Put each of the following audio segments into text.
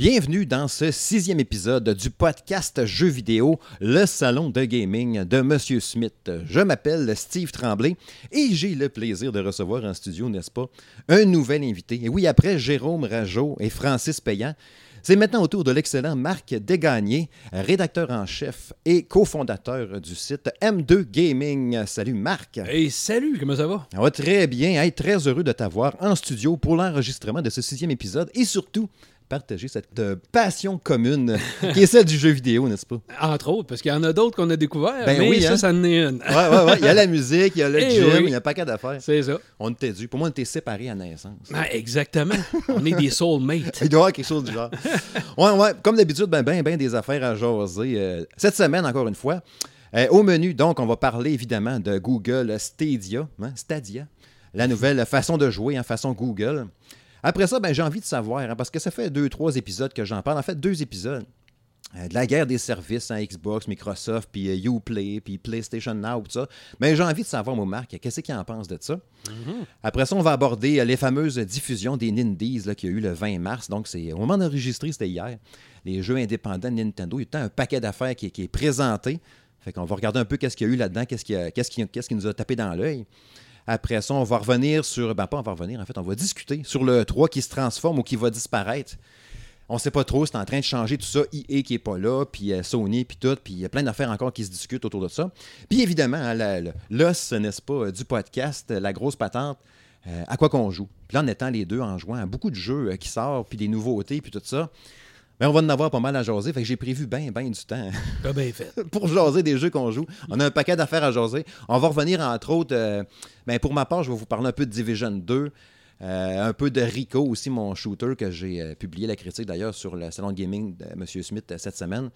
Bienvenue dans ce sixième épisode du podcast Jeux vidéo, le salon de gaming de Monsieur Smith. Je m'appelle Steve Tremblay et j'ai le plaisir de recevoir en studio, n'est-ce pas, un nouvel invité. Et oui, après Jérôme Rajot et Francis Payan, c'est maintenant au tour de l'excellent Marc Degagné, rédacteur en chef et cofondateur du site M2 Gaming. Salut Marc. Hey, salut, comment ça va? Ça va très bien. Hey, très heureux de t'avoir en studio pour l'enregistrement de ce sixième épisode et surtout partager cette euh, passion commune qui est celle du jeu vidéo, n'est-ce pas? Entre autres, parce qu'il y en a d'autres qu'on a découvert, Ben mais oui, ça, hein? ça en est une. Ouais, ouais, ouais. Il y a la musique, il y a le Eh gym, oui. il y a pas qu'à d'affaires. C'est ça. On était dû. Pour moi, on était séparés à naissance. Ah, exactement. On est des soulmates. Il doit y avoir quelque chose du genre. Ouais, ouais. Comme d'habitude, ben, ben, ben des affaires à jaser. Euh, cette semaine, encore une fois. Euh, au menu, donc, on va parler évidemment de Google Stadia. hein, Stadia. La nouvelle façon de jouer en façon Google. Après ça, ben, j'ai envie de savoir, hein, parce que ça fait deux, trois épisodes que j'en parle. En fait, deux épisodes. Euh, de la guerre des services, hein, Xbox, Microsoft, puis euh, Uplay, puis PlayStation Now, tout ça. Mais j'ai envie de savoir, mon Marc, qu'est-ce qu'il en pense de ça? Après ça, on va aborder euh, les fameuses diffusions des Nindies qu'il y a eu le 20 mars. Donc, c'est au moment d'enregistrer, c'était hier. Les jeux indépendants de Nintendo, il y a tout un paquet d'affaires qui, qui est présenté. Fait qu'on va regarder un peu qu'est-ce qu'il y a eu là-dedans, qu'est-ce qui, qui, qu'est-ce qui nous a tapé dans l'œil. Après ça, on va revenir sur. Ben, pas on va revenir, en fait, on va discuter sur le 3 qui se transforme ou qui va disparaître. On sait pas trop, c'est en train de changer tout ça. EA qui est pas là, puis euh, Sony, puis tout, puis il y a plein d'affaires encore qui se discutent autour de ça. Puis évidemment, hein, l'os, n'est-ce pas, euh, du podcast, euh, la grosse patente, à quoi qu'on joue. Puis là, en étant les deux, en jouant à beaucoup de jeux qui sortent, puis des nouveautés, puis tout ça, ben, on va en avoir pas mal à jaser. Fait que j'ai prévu bien, bien du temps T'as bien fait. pour jaser des jeux qu'on joue. On a un paquet d'affaires à jaser. On va revenir, entre autres, euh, ben, pour ma part, je vais vous parler un peu de Division 2. euh, un peu de Rico aussi, mon shooter que j'ai euh, publié la critique d'ailleurs sur le salon de gaming de M. Smith euh, cette semaine.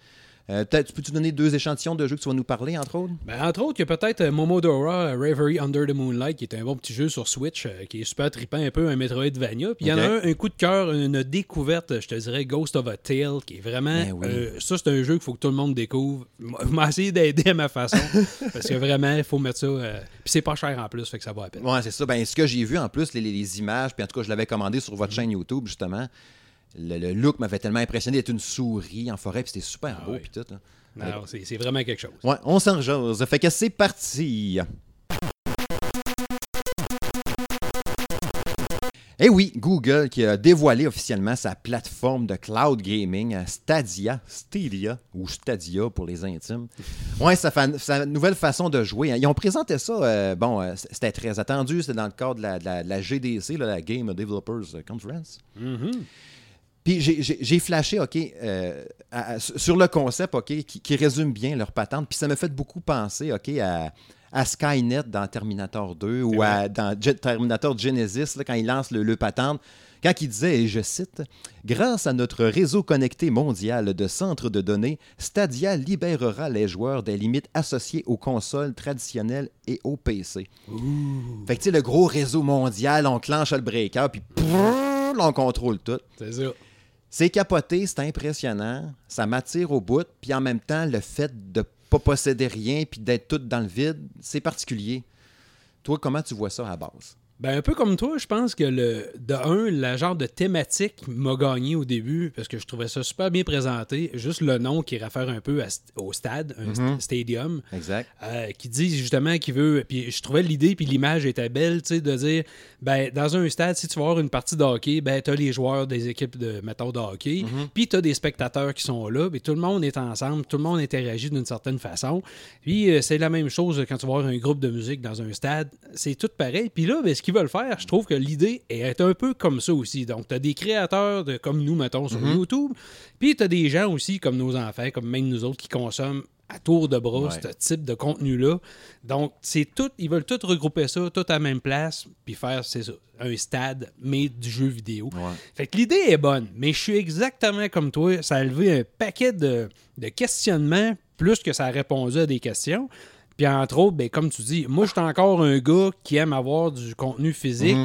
Euh, Peut-être, peux-tu donner deux échantillons de jeux que tu vas nous parler, entre autres? Ben, entre autres, il y a peut-être euh, Momodora Reverie Under the Moonlight, qui est un bon petit jeu sur Switch, euh, qui est super trippant, un peu un Metroidvania. Puis il y en a un, un coup de cœur, une découverte, je te dirais, Ghost of a Tale, qui est vraiment. Ben oui. euh, ça, c'est un jeu qu'il faut que tout le monde découvre. M'avez essayé d'aider à ma façon, parce que vraiment, il faut mettre ça. Puis c'est pas cher en plus, fait que ça va à peine. Ouais, c'est ça. Ben, ce que j'ai vu en plus, les, images, puis en tout cas, je l'avais commandé sur votre chaîne YouTube, justement. Le, le look m'avait tellement impressionné d'être une souris en forêt, puis c'était super Ah beau, oui. puis tout. hein. C'est vraiment quelque chose. Ouais, on s'en jase. Fait que c'est parti. Eh oui, Google qui a dévoilé officiellement sa plateforme de cloud gaming Stadia, Stadia ou Stadia pour les intimes. Ouais, sa, nouvelle façon de jouer. hein. Ils ont présenté ça, euh, bon, euh, c'était très attendu, c'était dans le cadre de la, de la- de la GDC, là, la Game Developers Conference. Mhm. Puis j'ai- flashé, OK, euh, à- à- sur le concept, OK, qui, qui résume bien leur patente. Puis ça m'a fait beaucoup penser, OK, à, à Skynet dans Terminator 2 ou à, dans Terminator Genesis, là, quand il lance le, le patente. Quand il disait, et je cite, Grâce à notre réseau connecté mondial de centres de données, Stadia libérera les joueurs des limites associées aux consoles traditionnelles et aux PC. Fait que, tu sais, le gros réseau mondial, on clenche le breaker, puis prrr, on contrôle tout. C'est ça. C'est capoté, c'est impressionnant, ça m'attire au bout, puis en même temps, le fait de pas posséder rien puis d'être tout dans le vide, c'est particulier. Toi, comment tu vois ça à base? Ben, un peu comme toi, je pense que le de un, la genre de thématique m'a gagné au début parce que je trouvais ça super bien présenté. Juste le nom qui réfère un peu à au stade, un st- stadium, Exact. euh, qui dit justement qu'il veut. Puis je trouvais l'idée puis l'image était belle, tu sais, de dire ben dans un stade, si tu vas avoir une partie de hockey, ben t'as les joueurs des équipes de mettons de hockey, puis t'as des spectateurs qui sont là, puis tout le monde est ensemble, tout le monde interagit d'une certaine façon. Puis euh, c'est la même chose quand tu vas avoir un groupe de musique dans un stade, c'est tout pareil. Puis là, ben, ce qu'ils veulent faire, je trouve que l'idée est un peu comme ça aussi. Donc, tu as des créateurs de, comme nous, mettons, sur YouTube, puis tu as des gens aussi comme nos enfants, comme même nous autres, qui consomment à tour de bras Ouais. ce type de contenu-là. Donc, c'est tout, ils veulent tout regrouper ça, tout à la même place, puis faire, c'est ça, un stade, mais du jeu vidéo. Ouais. Fait que l'idée est bonne, mais je suis exactement comme toi. Ça a levé un paquet de, de questionnements, plus que ça a répondu à des questions. Puis entre autres, ben, comme tu dis, moi, je suis encore un gars qui aime avoir du contenu physique.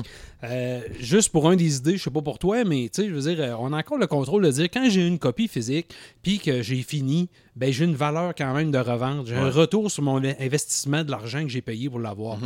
Euh, juste pour un des idées, je sais pas pour toi, mais tu sais, je veux dire, euh, on a encore le contrôle de dire quand j'ai une copie physique, puis que j'ai fini, ben j'ai une valeur quand même de revente. J'ai un retour sur mon investissement de l'argent que j'ai payé pour l'avoir.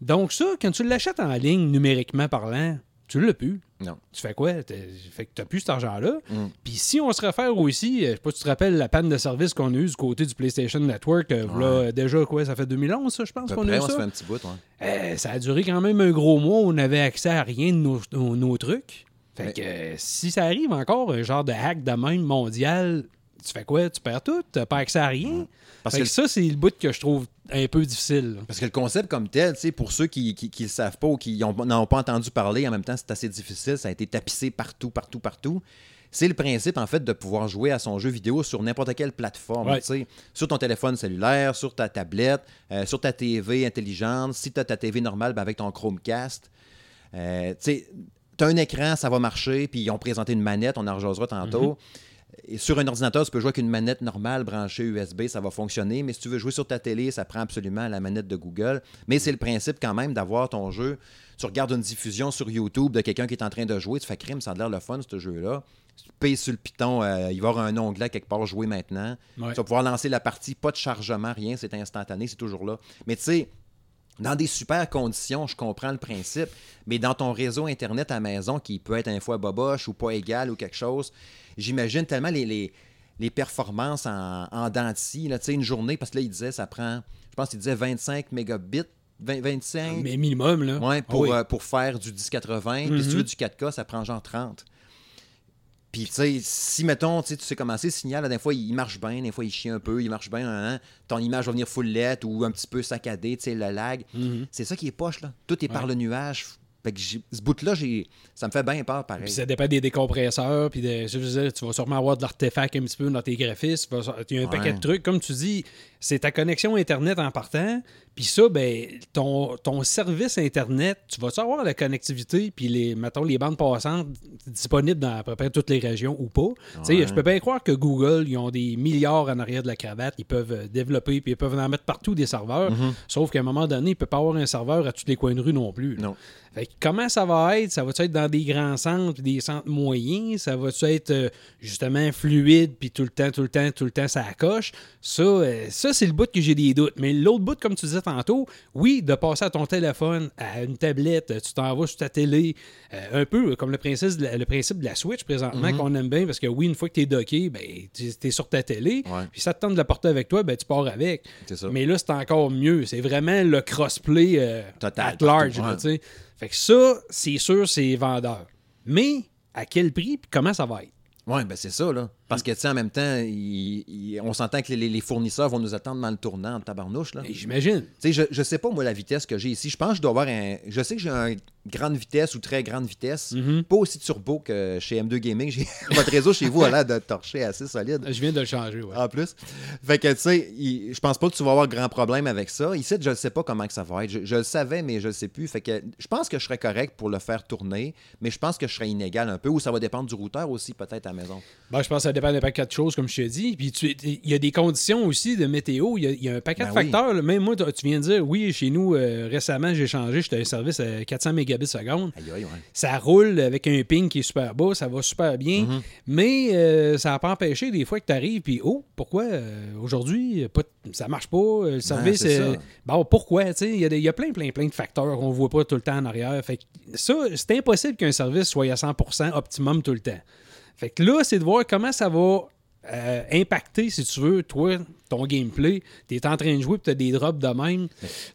Donc ça, quand tu l'achètes en ligne, numériquement parlant, tu l'as plus. Non. Tu fais quoi? T'as- Fait que tu n'as plus cet argent-là. Mm. Puis si on se réfère aussi, je sais pas si tu te rappelles la panne de service qu'on a eue du côté du PlayStation Network, euh, euh, déjà quoi, ça fait 2011, ça, je pense qu'on a eu on se ça? fait un petit bout. ouais. Euh, ça a duré quand même un gros mois. On n'avait accès à rien de nos, nos- nos trucs. Fait Mais- que euh, si ça arrive encore, un genre de hack de même mondial, tu fais quoi? Tu perds tout? Tu pas accès à rien? Parce que que ça, c'est le bout que je trouve un peu difficile. Parce que le concept comme tel, pour ceux qui ne le savent pas ou qui n'en ont pas entendu parler, en même temps, c'est assez difficile, ça a été tapissé partout, partout, partout. C'est le principe, en fait, de pouvoir jouer à son jeu vidéo sur n'importe quelle plateforme. Ouais. Sur ton téléphone cellulaire, sur ta tablette, euh, sur ta TV intelligente. Si tu as ta TV normale, ben avec ton Chromecast. Euh, tu as un écran, ça va marcher, puis ils ont présenté une manette, on en rejasera tantôt. Et sur un ordinateur, tu peux jouer avec une manette normale branchée USB, ça va fonctionner. Mais si tu veux jouer sur ta télé, ça prend absolument la manette de Google. Mais c'est le principe quand même d'avoir ton jeu. Tu regardes une diffusion sur YouTube de quelqu'un qui est en train de jouer, tu fais crime, ça a l'air le fun, ce jeu-là. Tu payes sur le piton, euh, il va y avoir un onglet quelque part jouer maintenant. Ouais. Tu vas pouvoir lancer la partie, pas de chargement, rien, c'est instantané, c'est toujours là. Mais tu sais, dans des super conditions, je comprends le principe, mais dans ton réseau Internet à maison, qui peut être un fois boboche ou pas égal ou quelque chose, j'imagine tellement les, les, les performances en, en dents de scie, là, tu sais, une journée, parce que là, il disait, ça prend, je pense qu'il disait 25 mégabits, 20 25, Mais minimum, là. ouais, Ah pour, oui. euh, pour faire du 1080. Puis si tu veux du 4K, ça prend genre 30. Puis, tu sais, si, mettons, tu sais, tu sais comment c'est, le signal, là, des fois, il marche bien, des fois, il chie un peu, il marche bien, hein, ton image va venir full LED ou un petit peu saccadée, tu sais, le lag. Mhm. C'est ça qui est poche, là. Tout est par le nuage. Fait que ce bout-là, ça me fait bien peur, pareil. Puis ça dépend des décompresseurs, puis de- je veux dire, tu vas sûrement avoir de l'artefact un petit peu dans tes graphismes. Il y a un paquet de trucs. Comme tu dis, c'est ta connexion Internet en partant. Puis ça, ben, ton, ton service Internet, tu vas-tu avoir la connectivité, puis les, mettons, les bandes passantes disponibles dans à peu près toutes les régions ou pas? Tu sais, Ouais. Je peux bien croire que Google, ils ont des milliards en arrière de la cravate, ils peuvent euh, développer, puis ils peuvent en mettre partout des serveurs. Mhm. Sauf qu'à un moment donné, il ne peut pas avoir un serveur à tous les coins de rue non plus. là. Non. Fait que comment ça va être? Ça va-tu être dans des grands centres des centres moyens? Ça va-tu être euh, justement fluide puis tout le temps, tout le temps, tout le temps, ça coche? Ça, euh, ça c'est le bout que j'ai des doutes. Mais l'autre bout, comme tu disais tantôt, oui, de passer à ton téléphone, à une tablette, euh, tu t'en vas sur ta télé, euh, un peu comme le principe, de la, le principe de la Switch présentement qu'on aime bien parce que oui, une fois que tu es docké, ben, tu es sur ta télé, Ouais. puis ça te tente de la porter avec toi, ben, tu pars avec. Ça. Mais là, c'est encore mieux. C'est vraiment le crossplay euh, Total, at large. là. Fait que ça, c'est sûr, c'est vendeur. Mais à quel prix puis comment ça va être? Oui, ben c'est ça, là. Parce que, tu sais, en même temps, il- il- on s'entend que les, les fournisseurs vont nous attendre dans le tournant, en tabarnouche, là. J'imagine. Tu sais, je, je sais pas, moi, la vitesse que j'ai ici. Je pense que je dois avoir un. Je sais que j'ai un grande vitesse ou très grande vitesse. Mhm. Pas aussi turbo que chez M2 Gaming. Votre réseau chez vous a l'air de torcher assez solide. Je viens de le changer, ouais. En plus. Fait que, tu sais, je pense pas que tu vas avoir grand problème avec ça. Ici, je ne sais pas comment que ça va être. Je, je le savais, mais je le sais plus. Fait que je pense que je serais correct pour le faire tourner, mais je pense que je serais inégal un peu, ou ça va dépendre du routeur aussi, peut-être, à la maison. Ben, je pense que ça dépend d'un paquet de choses, comme je te dis. Puis tu- il y a des conditions aussi de météo. Il y a, il y a un paquet Ben de oui. facteurs. là. Même moi, tu viens de dire, oui, chez nous, euh, récemment, j'ai changé. J'étais un service à 400 mégabits seconde. Aïe, aïe, ouais. Ça roule avec un ping qui est super bas, ça va super bien. Mhm. Mais euh, ça n'a pas empêché des fois que tu arrives, puis oh, pourquoi euh, aujourd'hui, ça marche pas, le service. bon, pourquoi? y, il y a plein, plein, plein de facteurs qu'on ne voit pas tout le temps en arrière. Fait que ça, c'est impossible qu'un service soit à 100% optimum tout le temps. Fait que là, c'est de voir comment ça va euh, impacter, si tu veux, toi, ton gameplay. Tu es en train de jouer, puis tu as des drops de même.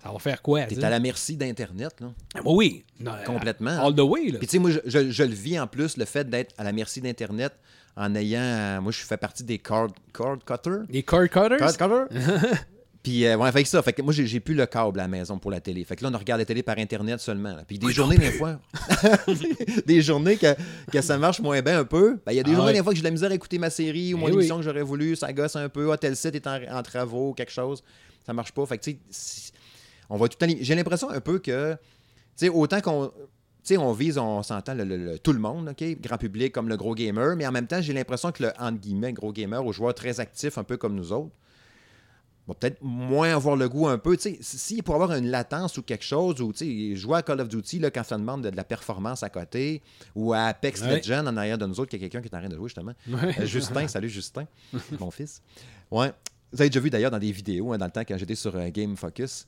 Ça va faire quoi? tu à la merci d'Internet, là. Ah, oui. Non, Complètement. All the way. Là. Puis, tu sais, moi, je, je- je le vis en plus, le fait d'être à la merci d'Internet en ayant. euh, moi, je fais partie des cord, cord cutters. Les cord cutters? Cord cutters? Puis, euh, ouais, fait que ça. Fait que moi, j'ai plus le câble à la maison pour la télé. Fait que là, on regarde la télé par Internet seulement. là. Puis, des journées, des fois. des journées que, que ça marche moins bien un peu. Ben, Il y a des Ah journées, ouais. des fois, que j'ai de la misère à écouter ma série ou mon Eh émission oui. que j'aurais voulu. Ça gosse un peu. Ah, tel site est en, en travaux, quelque chose. Ça marche pas. Fait que, tu sais, on va tout le temps. J'ai l'impression un peu que. Tu sais, autant qu'on. Tu sais, on vise, on s'entend le, le- le- tout le monde, OK? Grand public comme le gros gamer, mais en même temps, j'ai l'impression que le, entre guillemets, gros gamer, aux joueurs très actifs, un peu comme nous autres, peut-être moins avoir le goût un peu. Tu sais, s'il pourrait avoir une latence ou quelque chose, ou tu sais, jouer à Call of Duty, là, quand ça demande de, de la performance à côté, ou à Apex Ouais. Legends en arrière de nous autres, qu'il y a quelqu'un qui est en train de jouer, justement. Ouais. Euh, Justin, salut Justin, mon fils. Ouais. Vous avez déjà vu d'ailleurs dans des vidéos, hein, dans le temps quand j'étais sur euh, Game Focus.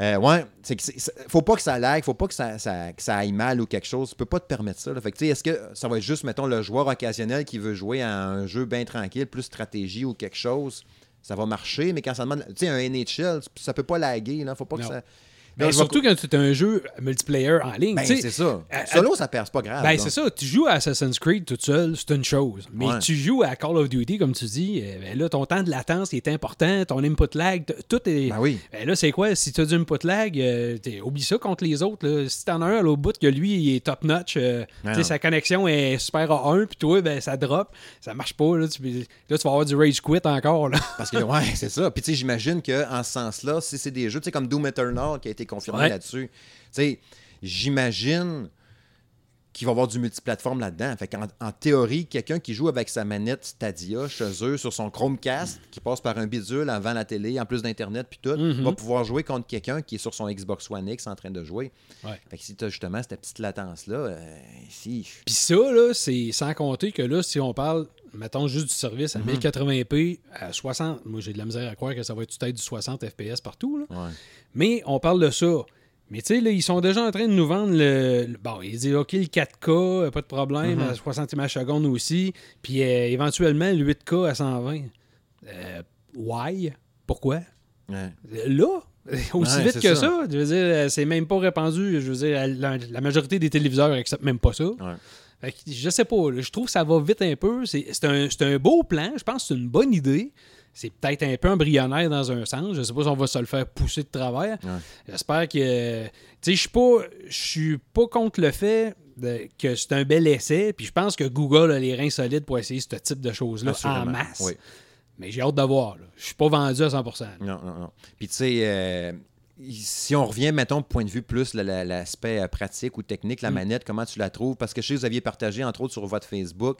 Euh, ouais, c'est que c'est- faut pas que ça lag, faut pas que ça, ça- que ça aille mal ou quelque chose. Tu peux pas te permettre ça. là. Fait que, tu sais, est-ce que ça va être juste, mettons, le joueur occasionnel qui veut jouer à un jeu bien tranquille, plus stratégie ou quelque chose, ça va marcher, mais quand ça demande, tu sais, un NHL, ça peut pas laguer, là. Faut pas que Non. Ça. Ben, vais- surtout quand tu as un jeu multiplayer en ligne. Ben, c'est ça. à- Solo, ça perd, c'est pas grave. Ben, c'est ça. Tu joues à Assassin's Creed tout seul, c'est une chose. Mais Ouais. tu joues à Call of Duty, comme tu dis, euh, ben là, ton temps de latence est important, ton input lag, tout est. Ben oui. Ben là, c'est quoi? Si tu as du input lag, euh, oublie ça contre les autres. Là. Si t'en as un à l'autre bout que lui, il est top notch, euh, Ben sa connexion est super à 1, puis toi, ben, ça drop, ça marche pas. Là, tu, là, tu vas avoir du rage quit encore. Là. Parce que, ouais, c'est ça. Puis, tu sais, j'imagine qu'en ce sens-là, si c'est des jeux, tu sais, comme Doom Eternal qui a été confirmé Ouais. là-dessus, tu sais, j'imagine qu'il va y avoir du multiplateforme là-dedans. Fait qu'en en théorie, quelqu'un qui joue avec sa manette Stadia chez eux sur son Chromecast, qui passe par un bidule avant la télé, en plus d'Internet, puis tout, Mhm. va pouvoir jouer contre quelqu'un qui est sur son Xbox One X en train de jouer. Ouais. Fait que si tu as justement cette petite latence-là, euh, si. Puis ça, là, c'est sans compter que là, si on parle, mettons juste du service à Mhm. 1080p, à 60, moi j'ai de la misère à croire que ça va être peut-être du 60 FPS partout, là. Ouais. Mais on parle de ça. Mais tu sais, là, ils sont déjà en train de nous vendre le. le- bon, ils disent, OK, le 4K, euh, pas de problème, Mm-hmm. à 60 images secondes aussi. Puis euh, éventuellement, le 8K à 120. Euh, why? Pourquoi? Ouais. Là? Aussi Ouais, vite que ça. ça. Je veux dire, c'est même pas répandu. Je veux dire, la, la majorité des téléviseurs acceptent même pas ça. Ouais. Fait que je sais pas, là, je trouve que ça va vite un peu. C'est un, un beau plan, je pense que c'est une bonne idée. C'est peut-être un peu embryonnaire dans un sens. Je sais pas si on va se le faire pousser de travers. Ouais. J'espère que. Tu sais, je suis pas. Je suis pas contre le fait de- que c'est un bel essai. Puis je pense que Google a les reins solides pour essayer ce type de choses-là en masse. Oui. Mais j'ai hâte de voir. Je suis pas vendu à 100%. là. Non, non, non. Puis tu sais, euh, si on revient, mettons, au point de vue plus la- la- l'aspect euh, pratique ou technique, Mm. la manette, comment tu la trouves? Parce que je sais que vous aviez partagé, entre autres, sur votre Facebook,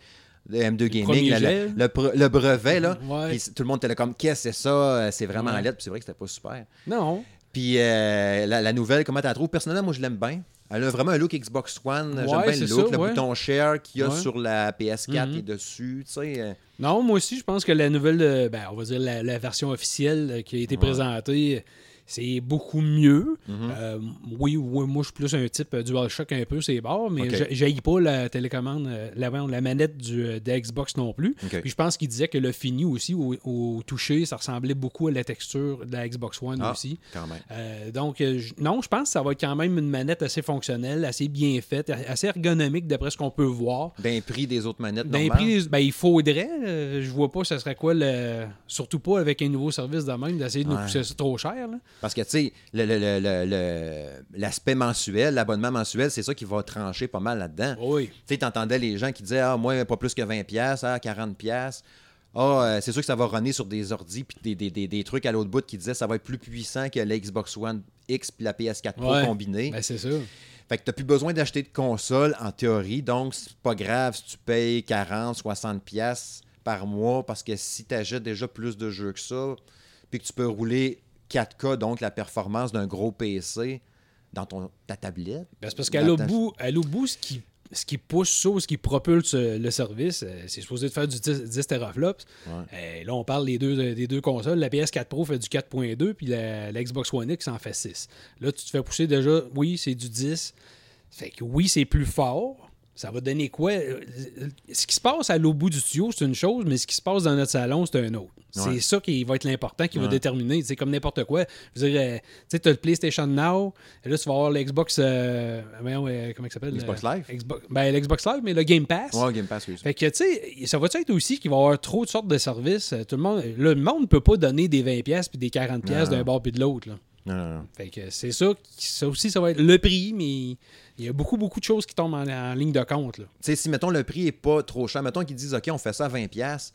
le M2 Gaming, le, bre- le brevet, là. Ouais. Puis tout le monde était là comme, qu'est-ce que c'est ça? Euh, C'est vraiment Ouais. en lettres. Puis c'est vrai que c'était pas super. Non. Puis euh, la, la nouvelle, comment tu la trouves? Personnellement, moi, je l'aime bien. Elle a vraiment un look Xbox One. J'aime bien le look, ça, le ouais. bouton share qu'il y a Ouais. sur la PS4 Mhm. qui est dessus. Tu sais, Non, moi aussi, je pense que la nouvelle, ben, on va dire la, la version officielle qui a été présentée, c'est beaucoup mieux. Mhm. Euh, oui, oui, moi, je suis plus un type euh, DualShock un peu, c'est barre, mais Ok. j'ai pas la télécommande, euh, la, la manette du, de Xbox non plus. Puis je pense qu'il disait que le fini aussi, au, au toucher, ça ressemblait beaucoup à la texture de la Xbox One Ah. aussi. quand même. Euh, donc, je- non, je pense que ça va être quand même une manette assez fonctionnelle, assez bien faite, assez ergonomique d'après ce qu'on peut voir. D'un prix des autres manettes D'un normales. prix, ben, il faudrait. euh, je vois pas ce serait quoi le. Surtout pas avec un nouveau service de même, d'essayer de nous pousser ça trop cher. là. Parce que, tu sais, le- le- le- le- le- l'aspect mensuel, l'abonnement mensuel, c'est ça qui va trancher pas mal là-dedans. Oui. Tu sais, t'entendais les gens qui disaient, ah, moi, pas plus que 20$, piastres, ah, 40$. piastres. Ah, euh, c'est sûr que ça va runner sur des ordis puis des, des- des- des trucs à l'autre bout qui disaient ça va être plus puissant que la Xbox One X puis la PS4 Pro Ouais. combinée. Ben, c'est ça. Fait que t'as plus besoin d'acheter de console en théorie, donc c'est pas grave si tu payes 40, 60$ piastres par mois parce que si tu achètes déjà plus de jeux que ça, puis que tu peux rouler 4K, donc la performance d'un gros PC dans ton, ta tablette? Ben, c'est parce qu'à l'autre ta- bout, ce qui, ce qui pousse ça, ce qui propulse euh, le service, euh, c'est supposé de faire du 10, 10 teraflops. Ouais. Euh, là, on parle des deux, des deux consoles. La PS4 Pro fait du 4.2, puis la, la Xbox One X en fait 6. Là, tu te fais pousser déjà, oui, c'est du 10. Fait que oui, c'est plus fort. Ça va donner quoi? Euh, Ce qui se passe à l'autre bout du tuyau, c'est une chose, mais ce qui se passe dans notre salon, c'est un autre. C'est Ouais. ça qui va être l'important, qui va déterminer. C'est comme n'importe quoi. Je veux dire, euh, tu sais, as le PlayStation Now, et là, tu vas avoir l'Xbox. euh, euh, comment il s'appelle? Xbox Live? Xbox, ben, l'Xbox Live, mais le Game Pass. Ouais, Game Pass, oui. Fait que, tu sais, ça va être aussi qu'il va y avoir trop de sortes de services? Tout le monde, le monde ne peut pas donner des 20$ puis des 40$ Non. d'un bord puis de l'autre. Fait que c'est ça. Ça aussi, ça va être le prix, mais il y a beaucoup, beaucoup de choses qui tombent en, en ligne de compte. Tu sais, si, mettons, le prix est pas trop cher, mettons qu'ils disent, OK, on fait ça à 20$, piastres,